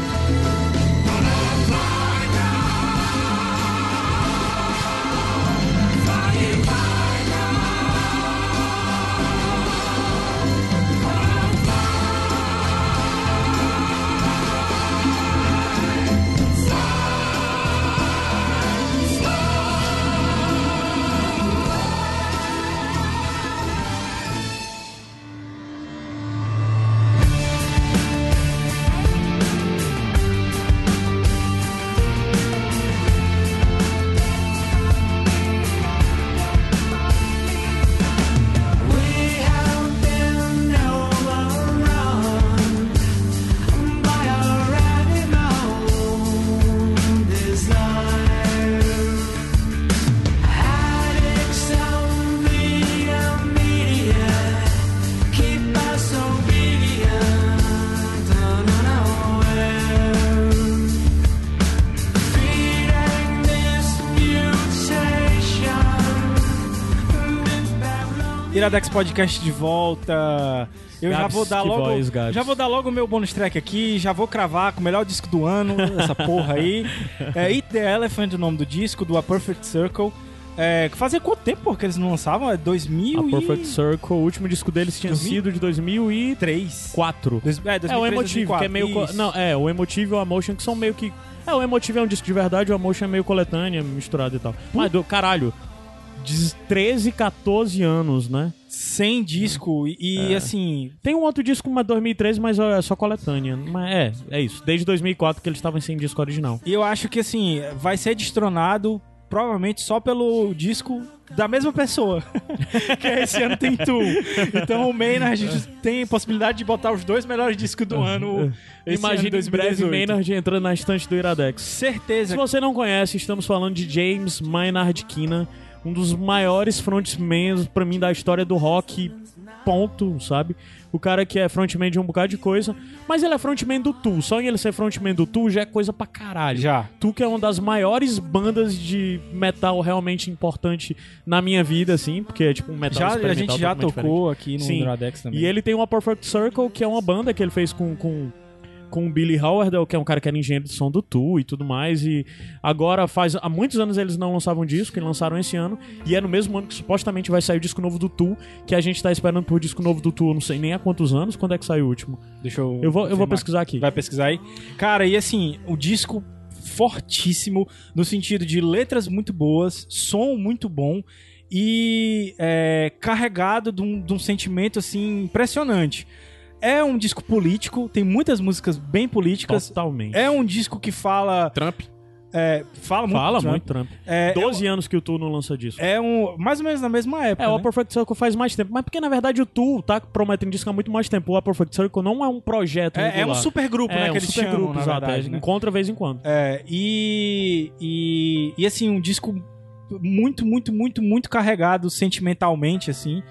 Iradex Podcast de volta. Eu já Gabs, vou dar logo. voz, já vou dar logo o meu bonus track aqui, já vou cravar com o melhor disco do ano, essa porra aí. É Eat the Elephant, o nome do disco, do A Perfect Circle. É, fazia quanto tempo que eles não lançavam? É A 2003. Perfect Circle, o último disco deles tinha 2000? sido de 2004. Dois- é, 2003, É, o Emotive, que é 2004, meio. co-. Não, é, o Emotive e o Emotion que são meio que. É, o Emotive é um disco de verdade, o Emotion é meio coletânea, misturado e tal. Mas do caralho, 13, 14 anos, né? Sem disco. E, É. assim, Tem um outro disco, uma 2013, mas é só coletânea. Mas é, é isso. Desde 2004 que eles estavam sem disco original. E eu acho que assim, vai ser destronado provavelmente só pelo disco da mesma pessoa. que esse ano tem Tu. Então o Maynard tem possibilidade de botar os dois melhores discos do ano. ano Imagina de em breve 2018. Maynard entrando na estante do Iradex. Certeza. Se você não conhece, estamos falando de James Maynard Keenan, um dos maiores frontmans pra mim da história do rock. Ponto, sabe? O cara que é frontman de um bocado de coisa, mas ele é frontman do Tu. Só em ele ser frontman do Tu já é coisa pra caralho. Já. Tu que é uma das maiores bandas de metal realmente importante na minha vida, assim, porque é tipo um metal Já, a gente já tocou aqui no Sim. Iradex também. e ele tem uma Perfect Circle, que é uma banda que ele fez com, com, com o Billy Howard, que é um cara que era engenheiro de som do Tu e tudo mais. E agora faz. Há muitos anos eles não lançavam disco, e lançaram esse ano. E é no mesmo ano que supostamente vai sair o disco novo do Tu, que a gente tá esperando por disco novo do Tu, não sei nem há quantos anos. Quando é que saiu o último? Deixa eu. Eu vou, eu vou pesquisar aqui. Vai pesquisar aí. Cara, e assim, o disco fortíssimo no sentido de letras muito boas, som muito bom e é, carregado de um, de um sentimento assim impressionante. É um disco político, tem muitas músicas bem políticas. Totalmente. É um disco que fala. Trump. é, fala muito. Fala Trump. muito Trump. É, 12 anos que o Tu não lança disco. é um. Mais ou menos na mesma época. É, o né? A Perfect Circle faz mais tempo. Mas porque, na verdade, o Tu tá prometendo disco há muito mais tempo. O A Perfect Circle não é um projeto É, é um super grupo, né? É, um super chamam, grupo, na exato. verdade, é, né? Encontra de vez em quando. É, e, e, e assim, um disco muito, muito, muito, muito carregado sentimentalmente, assim.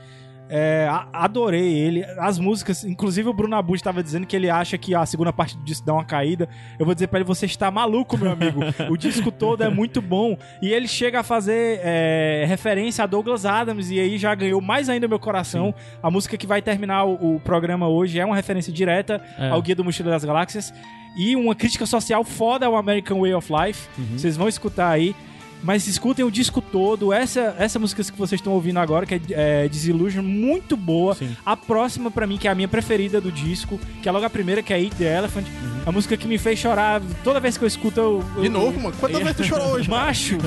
É, adorei ele. As músicas, inclusive o Bruno Abud estava dizendo que ele acha que a segunda parte do disco dá uma caída. Eu vou dizer pra ele: você está maluco, meu amigo. o disco todo é muito bom. E ele chega a fazer é, referência a Douglas Adams, e aí já ganhou mais ainda meu coração. A música que vai terminar o, o programa hoje é uma referência direta É. ao Guia do Mochila das Galáxias. E uma crítica social foda ao American Way of Life. Uhum. Vocês vão escutar aí. Mas escutem o disco todo. Essa, essa música que vocês estão ouvindo agora, que é, é Disillusion, muito boa. Sim. A próxima, pra mim, que é a minha preferida do disco, que é logo a primeira, que é Eat the Elephant. Uhum. A música que me fez chorar. Toda vez que eu escuto, eu. eu De novo, mano. Quantas vezes tu chorou hoje? Macho!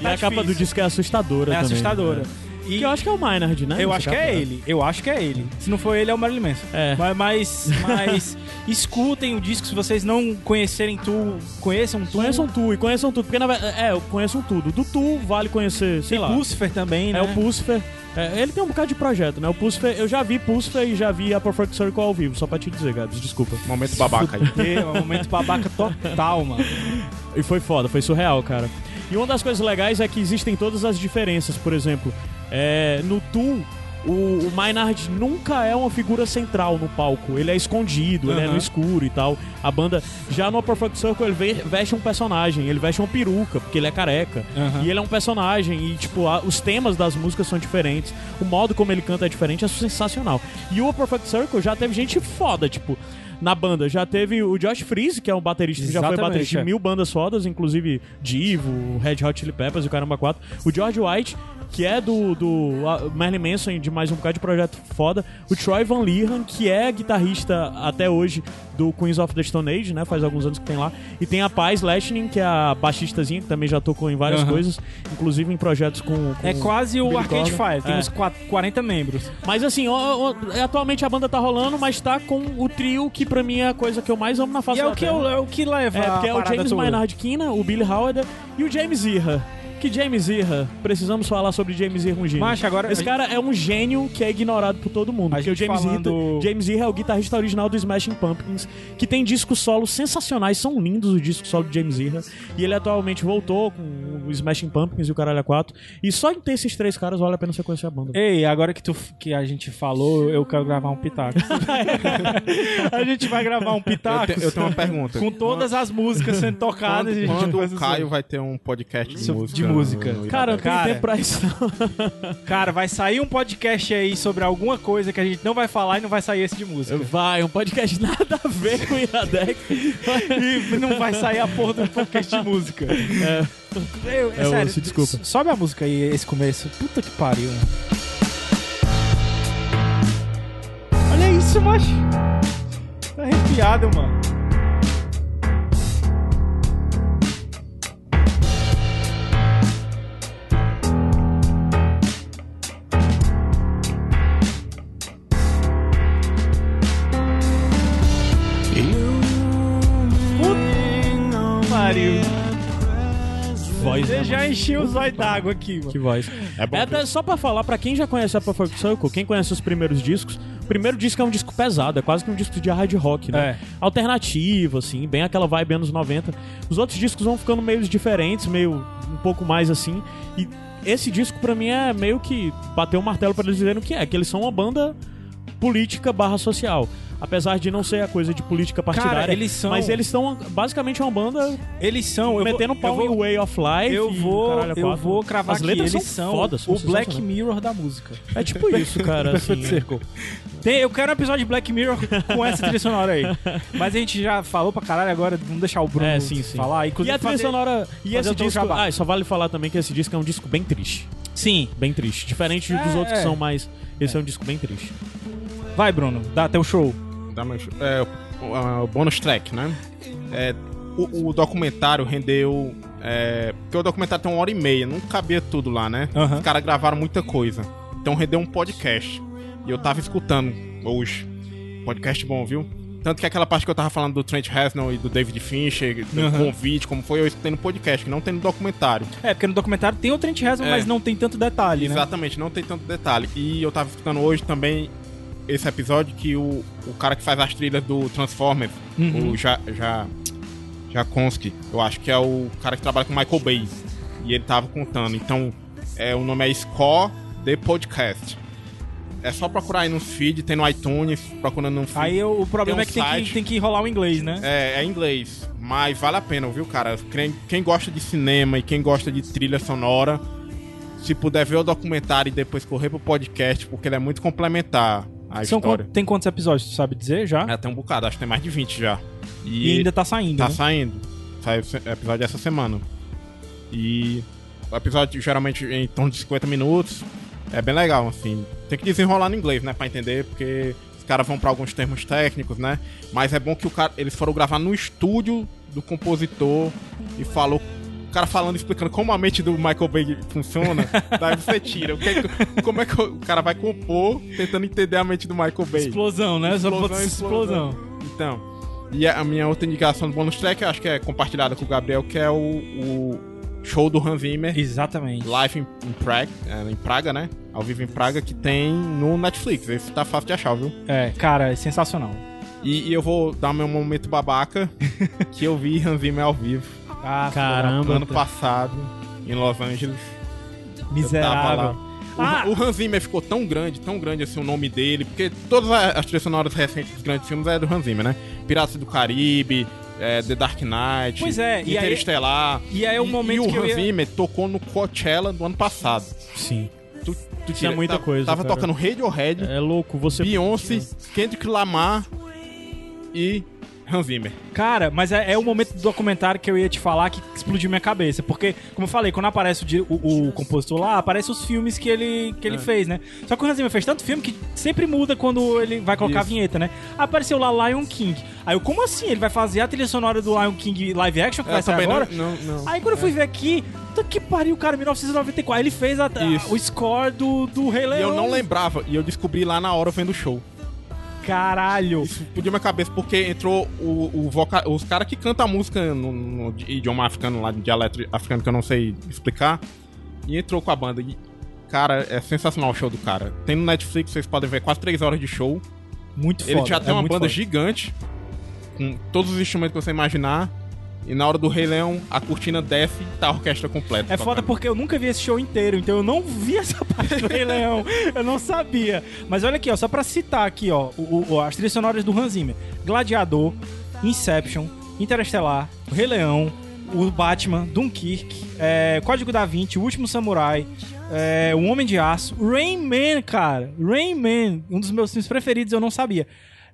E a capa do disco é assustadora é também. assustadora. né? E Que eu acho que é o Maynard, né? eu acho que é ele. Eu acho que é ele. Se não for ele, é o Marilyn Manson. É. Mas, mas, mas escutem o disco. Se vocês não conhecerem Tu, conheçam Tu. Conheçam Tu e conheçam tudo. Porque, na verdade, é, conheçam tudo. Do Tu vale conhecer, sei lá. Lucifer também, né? É o Pucifer. É, ele tem um bocado de projeto, né? O Pucifer, eu já vi Pucifer e já vi a Perfect Circle ao vivo, só pra te dizer, Gabs, desculpa. Momento babaca aí. É um momento babaca total, mano. E foi foda, foi surreal, cara. E uma das coisas legais é que existem todas as diferenças, por exemplo, é, no Tu, o, o Maynard nunca é uma figura central no palco. Ele é escondido, ele é no escuro e tal. A banda, já no Perfect Circle, ele ve- veste um personagem, ele veste uma peruca, porque ele é careca. E ele é um personagem, e tipo, a- os temas das músicas são diferentes, o modo como ele canta é diferente, é sensacional. E o Perfect Circle já teve gente foda, tipo, na banda. Já teve o Josh Freeze, que é um baterista que já foi baterista é. de mil bandas fodas, inclusive Divo, Red Hot Chili Peppers e o Caramba 4. O George White, que é do, do Marilyn Manson de mais um bocado de projeto foda. O Troy Van Leeuwen, que é guitarrista até hoje do Queens of the Stone Age, né? Faz alguns anos que tem lá. E tem a Paz Lashning, que é a baxistazinha, que também já tocou em várias Aham. coisas, inclusive em projetos com. com É quase o Billy Arcade. Fire, tem É. uns quat- 40 membros. Mas assim, ó, ó, atualmente a banda tá rolando, mas tá com o trio que pra mim é a coisa que eu mais amo na face E é da o que, eu- é o que leva É, porque é o James toda. Maynard Keenan, o Billy Howard e o James Irra. Que James Irra, precisamos falar sobre James Irra, um gênio. Mas agora- Esse cara é um gênio que é ignorado por todo mundo. A Porque o gente James, falando- Irra, James Irra é o guitarrista original do Smashing Pumpkins, que tem discos solos sensacionais, são lindos os discos solo de James Irra. E ele atualmente voltou com o Smashing Pumpkins e o Caralho 4. E só em ter esses três caras vale a pena você conhecer a banda. Ei, agora que, tu, que a gente falou, eu quero gravar um pitaco. a gente vai gravar um Eu, pitaco te- eu tenho uma pergunta. com todas as músicas sendo tocadas. Quando, e a gente quando o assim. Caio vai ter um podcast de música? de música. no- no Cara, não tem tempo pra isso. não. Cara, vai sair um podcast aí sobre alguma coisa que a gente não vai falar e não vai sair esse de música. Vai, um podcast nada a ver com o Iradex. E não vai sair a porra do podcast de música. É, Eu, é É sério, osso, desculpa. Sobe a música aí, esse começo. Puta que pariu. né? Olha isso, macho. Tá arrepiado, mano. Pariu. voz, né, Você já mano? encheu os olhos d'água aqui, mano. Que voz. É bom. É até só pra falar, pra quem já conhece a Perfect Circle, quem conhece os primeiros discos, o primeiro disco é um disco pesado, é quase que um disco de hard rock, né? É. Alternativo, assim, bem aquela vibe anos 90. Os outros discos vão ficando meio diferentes, meio um pouco mais assim. E esse disco, pra mim, é meio que bater o martelo pra eles dizerem o que é, que eles são uma banda política barra social. Apesar de não ser a coisa de política partidária. eles são- Mas eles são basicamente uma banda Eles são. Eu metendo vou, pau eu em vou, Way of Life. eu e vou, caralho, eu quatro. vou cravar As letras Eles são fodas, são o Black. Mirror da música. É tipo isso, cara. assim, Circle. Tem, eu quero um episódio de Black Mirror com essa trilha sonora aí. Mas a gente já falou pra caralho agora, vamos deixar o Bruno É, sim, sim. falar. E Inclusive a trilha fazer- sonora. E esse o disco. Ah, só vale falar também que esse disco é um disco bem triste. Sim. Bem triste. Diferente dos É, outros que é. são mais. Esse é. um disco bem triste. Vai, Bruno, dá teu show. Dá meu- é, o, o bônus track, né? É, o, o documentário rendeu. É, porque o documentário tem uma hora e meia, não cabia tudo lá, né? Aham. Os caras gravaram muita coisa. Então rendeu um podcast. E eu tava escutando hoje. Podcast bom, viu? Tanto que aquela parte que eu tava falando do Trent Reznor e do David Fincher, do Aham. convite, como foi, eu escutei no podcast, que não tem no documentário. É, porque no documentário tem o Trent Reznor, É. mas não tem tanto detalhe, né? Exatamente, não tem tanto detalhe. E eu tava escutando hoje também esse episódio que o, o cara que faz as trilhas do Transformers, Uhum. o ja, ja, Jakonski, eu acho que é o cara que trabalha com Michael Bay. E ele tava contando. Então, é, o nome é Score The Podcast. É só procurar aí no feed, tem no iTunes, procurando no feed. Aí o problema Tem um é que tem, que tem que rolar o inglês, né? É, é inglês, mas vale a pena, viu, cara? Quem, quem gosta de cinema e quem gosta de trilha sonora, se puder ver o documentário e depois correr pro podcast, porque ele é muito complementar à São história. tem quantos episódios, tu sabe dizer já? É, tem um bocado, acho que tem mais de 20 já. E, ainda tá saindo, tá né? saindo. Saiu o episódio essa semana. E o episódio geralmente em torno de 50 minutos. É bem legal, assim. Tem que desenrolar no inglês, né, pra entender, porque os caras vão pra alguns termos técnicos, né? Mas é bom que o cara, eles foram gravar no estúdio do compositor e falou o cara falando, explicando como a mente do Michael Bay funciona, daí você tira. Que é que- como é que o cara vai compor tentando entender a mente do Michael Bay? Explosão, né? Explosão, ser explosão. Então, e a minha outra indicação do bônus track, eu acho que é compartilhada com o Gabriel, que é o, o show do Hans Zimmer, Exatamente. live em, em Praga, é, em Praga, né? Ao vivo em Praga, que tem no Netflix. Esse tá fácil de achar, viu? É, cara, é sensacional. E, e eu vou dar meu momento babaca, que eu vi Hans Zimmer ao vivo Ah, Caramba. ano passado, em Los Angeles. Miserável. lá. O, Ah! o Hans Zimmer ficou tão grande, tão grande assim o nome dele, porque todas as trilhas sonoras recentes dos grandes filmes é do Hans Zimmer, né? Piratas do Caribe, é, The Dark Knight, Pois é, e aí- Interestelar. E aí é o E- momento e o que eu Hans ia... Zimmer tocou no Coachella do ano passado. Sim. Tu, tu é muita tava, coisa, Tava cara. tocando Radiohead, É louco, você. Beyoncé, Kendrick Lamar e Hans Zimmer. Cara, mas é, é o momento do documentário que eu ia te falar que explodiu minha cabeça. Porque, como eu falei, quando aparece o, o- o compositor lá, aparece os filmes que ele, que ele É. fez, né? Só que o Hans Zimmer fez tanto filme que sempre muda quando ele vai colocar Isso. a vinheta, né? Apareceu lá Lion King. Aí eu, como assim? Ele vai fazer a trilha sonora do Lion King live action que vai Eu sair também não- agora? não, não. Aí quando eu fui ver aqui, puta que pariu, cara, 1994. Aí ele fez a- a- o score do, do Rei E Leão. eu não lembrava, e eu descobri lá na hora vendo o show. Caralho. Isso explodiu minha cabeça porque entrou o, o voca... os caras que cantam a música no, no idioma africano, lá de dialeto africano que eu não sei explicar, e entrou com a banda. E, cara, é sensacional o show do cara. Tem no Netflix, vocês podem ver quase 3 horas de show. Muito foda. Ele já tem é uma banda foda. gigante, com todos os instrumentos que você imaginar. E na hora do Rei Leão, a cortina desce e tá a orquestra completa. É foda tocando. porque eu nunca vi esse show inteiro, então eu não vi essa parte do Rei Leão. Eu não sabia. Mas olha aqui, ó, só pra citar aqui, ó, o, o- as trilhas sonoras do Hans Zimmer. Gladiador, Inception, Interestelar, Rei Leão, o Batman, Dunkirk, é, Código da Vinci, O Último Samurai, é, O Homem de Aço, Rain Man, cara. Rain Man, um dos meus filmes preferidos, eu não sabia.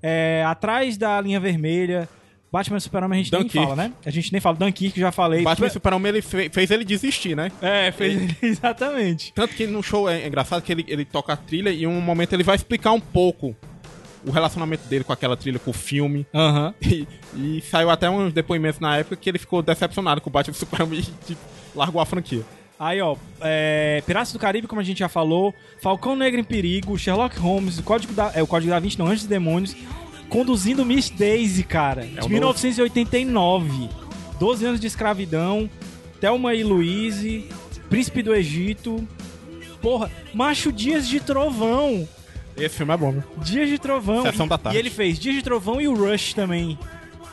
É, Atrás da Linha Vermelha, Batman e Superman a gente Dunkirk. nem fala, né? A gente nem fala. Dunkirk, já falei. Batman e Superman ele fe- fez ele desistir, né? É, fez exatamente. Tanto que no show é engraçado que ele, ele toca a trilha e em um momento ele vai explicar um pouco o relacionamento dele com aquela trilha, com o filme. Aham. E, e saiu até uns depoimentos na época que ele ficou decepcionado com o Batman Superman e tipo, largou a franquia. Aí, ó, é, Piratas do Caribe, como a gente já falou, Falcão Negro em Perigo, Sherlock Holmes, o Código da, é, o Código da Vinci, não, Anjos e Demônios, conduzindo Miss Daisy, cara, de o 1989. 12 anos de escravidão, Thelma e Louise, Príncipe do Egito, porra, Macho Dias de Trovão, Esse filme é bom, né? Dias de Trovão. Sessão da tarde. E ele fez Dias de Trovão e o Rush também.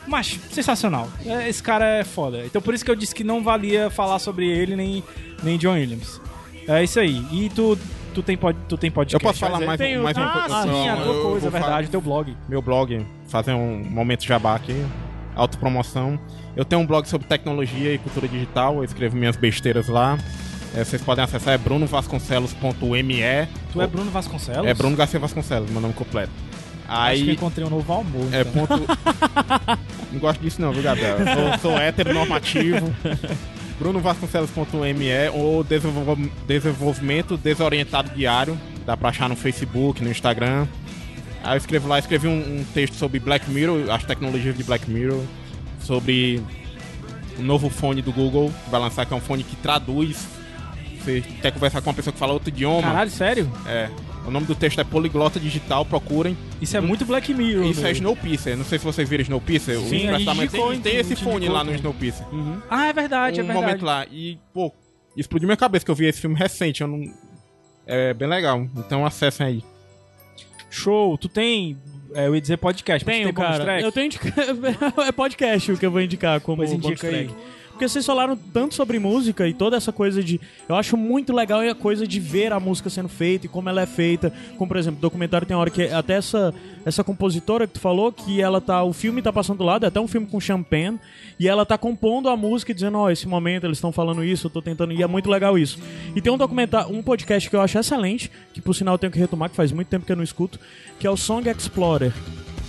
Mas, sensacional. É, Esse cara é foda. Então por isso que eu disse que não valia falar sobre ele nem, nem John Williams. É isso aí. E tu, tu, tem, pod, tu tem podcast? Eu posso falar mais, um- mais uma ah, coisa? sim, Eu- a tua coisa, é verdade, o teu blog. Meu blog, fazer um momento jabá aqui, autopromoção. Eu tenho um blog sobre tecnologia e cultura digital, eu escrevo minhas besteiras lá. É, vocês podem acessar, é brunovasconcelos.me. Tu é Bruno Vasconcelos? É Bruno Garcia Vasconcelos, meu nome completo. Acho que Aí encontrei um novo amor. é então. ponto. não gosto disso não, viu, Gabriel? Eu sou, sou heteronormativo. brunovasconcelos.me ou desenvolv- desenvolvimento desorientado diário. Dá pra achar no Facebook, no Instagram. Aí eu escrevo lá, escrevi um, um texto sobre Black Mirror, as tecnologias de Black Mirror, sobre o novo fone do Google, que vai lançar, que é um fone que traduz. Você quer conversar com uma pessoa que fala outro idioma? Caralho, sério? É. O nome do texto é Poliglota Digital, procurem. Isso é muito Black Mirror. Isso é. Snowpiercer. Não sei se vocês viram Snowpiercer. o Sim, a gente indicou, tem, tem esse fone lá no. Snowpiercer. Ah, é verdade, é um verdade. momento lá. E, pô, explodiu minha cabeça que eu vi esse filme recente. Eu não... É bem legal. Então acessem aí. Show. Tu tem, é, eu ia dizer podcast, mas Tenho, tem cara. Eu tenho indica... é podcast o que eu vou indicar como Pois bonus indica aí. track. Porque vocês falaram tanto sobre música e toda essa coisa de. Eu acho muito legal a coisa de ver a música sendo feita e como ela é feita. Como, por exemplo, documentário tem hora que até essa, essa compositora que tu falou, que ela tá. O filme tá passando do lado, é até um filme com champagne, e ela tá compondo a música e dizendo, ó, esse momento eles estão falando isso, eu tô tentando. E é muito legal isso. E tem um documentário, um podcast que eu acho excelente, que por sinal eu tenho que retomar, que faz muito tempo que eu não escuto, que é o Song Explorer.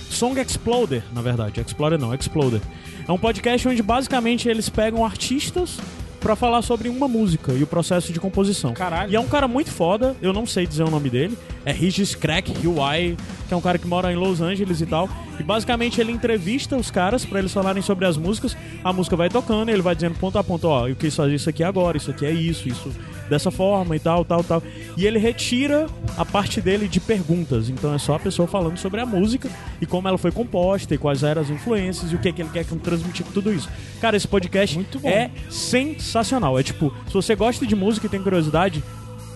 Song Exploder, na verdade. Explorer não, Exploder. É um podcast onde basicamente eles pegam artistas pra falar sobre uma música e o processo de composição. Caralho. E é um cara muito foda, eu não sei dizer o nome dele. É Regis Crack UI, que é um cara que mora em Los Angeles e tal. E basicamente ele entrevista os caras pra eles falarem sobre as músicas. A música vai tocando, ele vai dizendo ponto a ponto, ó, eu quis fazer isso aqui agora, isso aqui é isso, isso dessa forma e tal, tal, tal. E ele retira a parte dele de perguntas. Então é só a pessoa falando sobre a música e como ela foi composta e quais eram as influências e o que, que ele quer transmitir com tudo isso. Cara, esse podcast é sensacional. É tipo, se você gosta de música e tem curiosidade,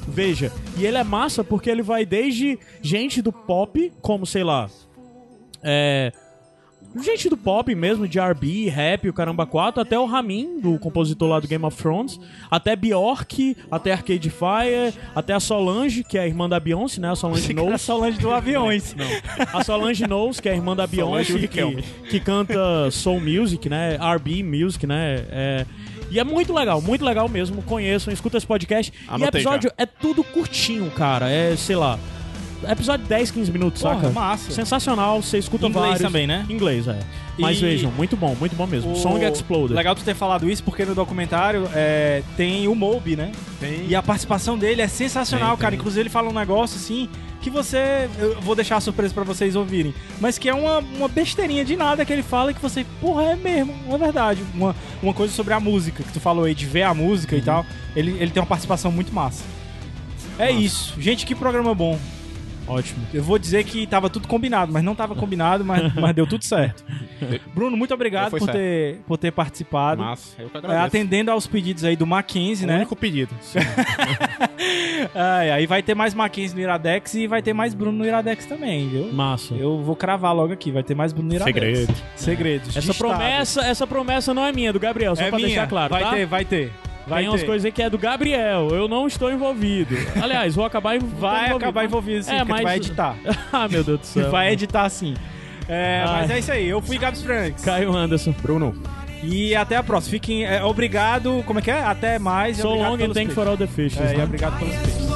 veja. E ele é massa porque ele vai desde gente do pop, como sei lá. É. Gente do pop mesmo, de RB, rap, o caramba 4, até o Ramin, do compositor lá do Game of Thrones, até Bjork, até Arcade Fire, até a Solange, que é a irmã da Beyoncé, né? A Solange Knowles. Solange do Aviões. Não. A Solange Knowles, que é a irmã da Beyoncé, que, que canta soul music, né? R&B music, né? É, e é muito legal, muito legal mesmo. Conheçam, escuta esse podcast. e Anotei episódio é tudo curtinho, cara. É, sei lá, episódio 10, 15 minutos, Porra, saca? massa. Sensacional, você escuta Inglês vários. também, né? Inglês, é. Mas E- vejam, muito bom, muito bom mesmo. O- Song Exploder. Legal tu ter falado isso, porque no documentário é, tem o Moby, né? Tem. E a participação dele é sensacional, Tem, cara. tem. Inclusive ele fala um negócio assim que você. Eu vou deixar a surpresa pra vocês ouvirem. Mas que é uma, uma besteirinha de nada que ele fala e que você, porra, é mesmo, é verdade. Uma, uma coisa sobre a música, que tu falou aí, de ver a música Uhum. e tal. Ele, ele tem uma participação muito massa. É isso. Gente, que programa bom. Ótimo. Eu vou dizer que tava tudo combinado, mas não tava combinado, mas, mas deu tudo certo. Bruno, muito obrigado por certo. ter, por ter participado. Massa, eu que É, agradeço. atendendo aos pedidos aí do Mackenzie, o né? único pedido. Aí vai ter mais Mackenzie no Iradex e vai ter mais Bruno no Iradex também, viu? Massa. Eu vou cravar logo aqui, vai ter mais Bruno no Iradex. Segredo. Segredos. Essa promessa, essa promessa não é minha, é do Gabriel, só é pra minha. deixar claro, vai tá? ter, vai ter. Vai Tem umas ter. coisas aí que é do Gabriel, eu não estou envolvido. Aliás, vou acabar envolvido. Vai acabar envolvido sim, É, porque tu mas- vai editar. ah, meu Deus do céu. vai editar sim. É, Ai. mas é isso aí, eu fui Gabs Franks. Caio Anderson. Bruno, E até a próxima. Fiquem. é, obrigado. Como é que é? Até mais. So long and thank for all the fishes. É, e né? obrigado pelos peixes.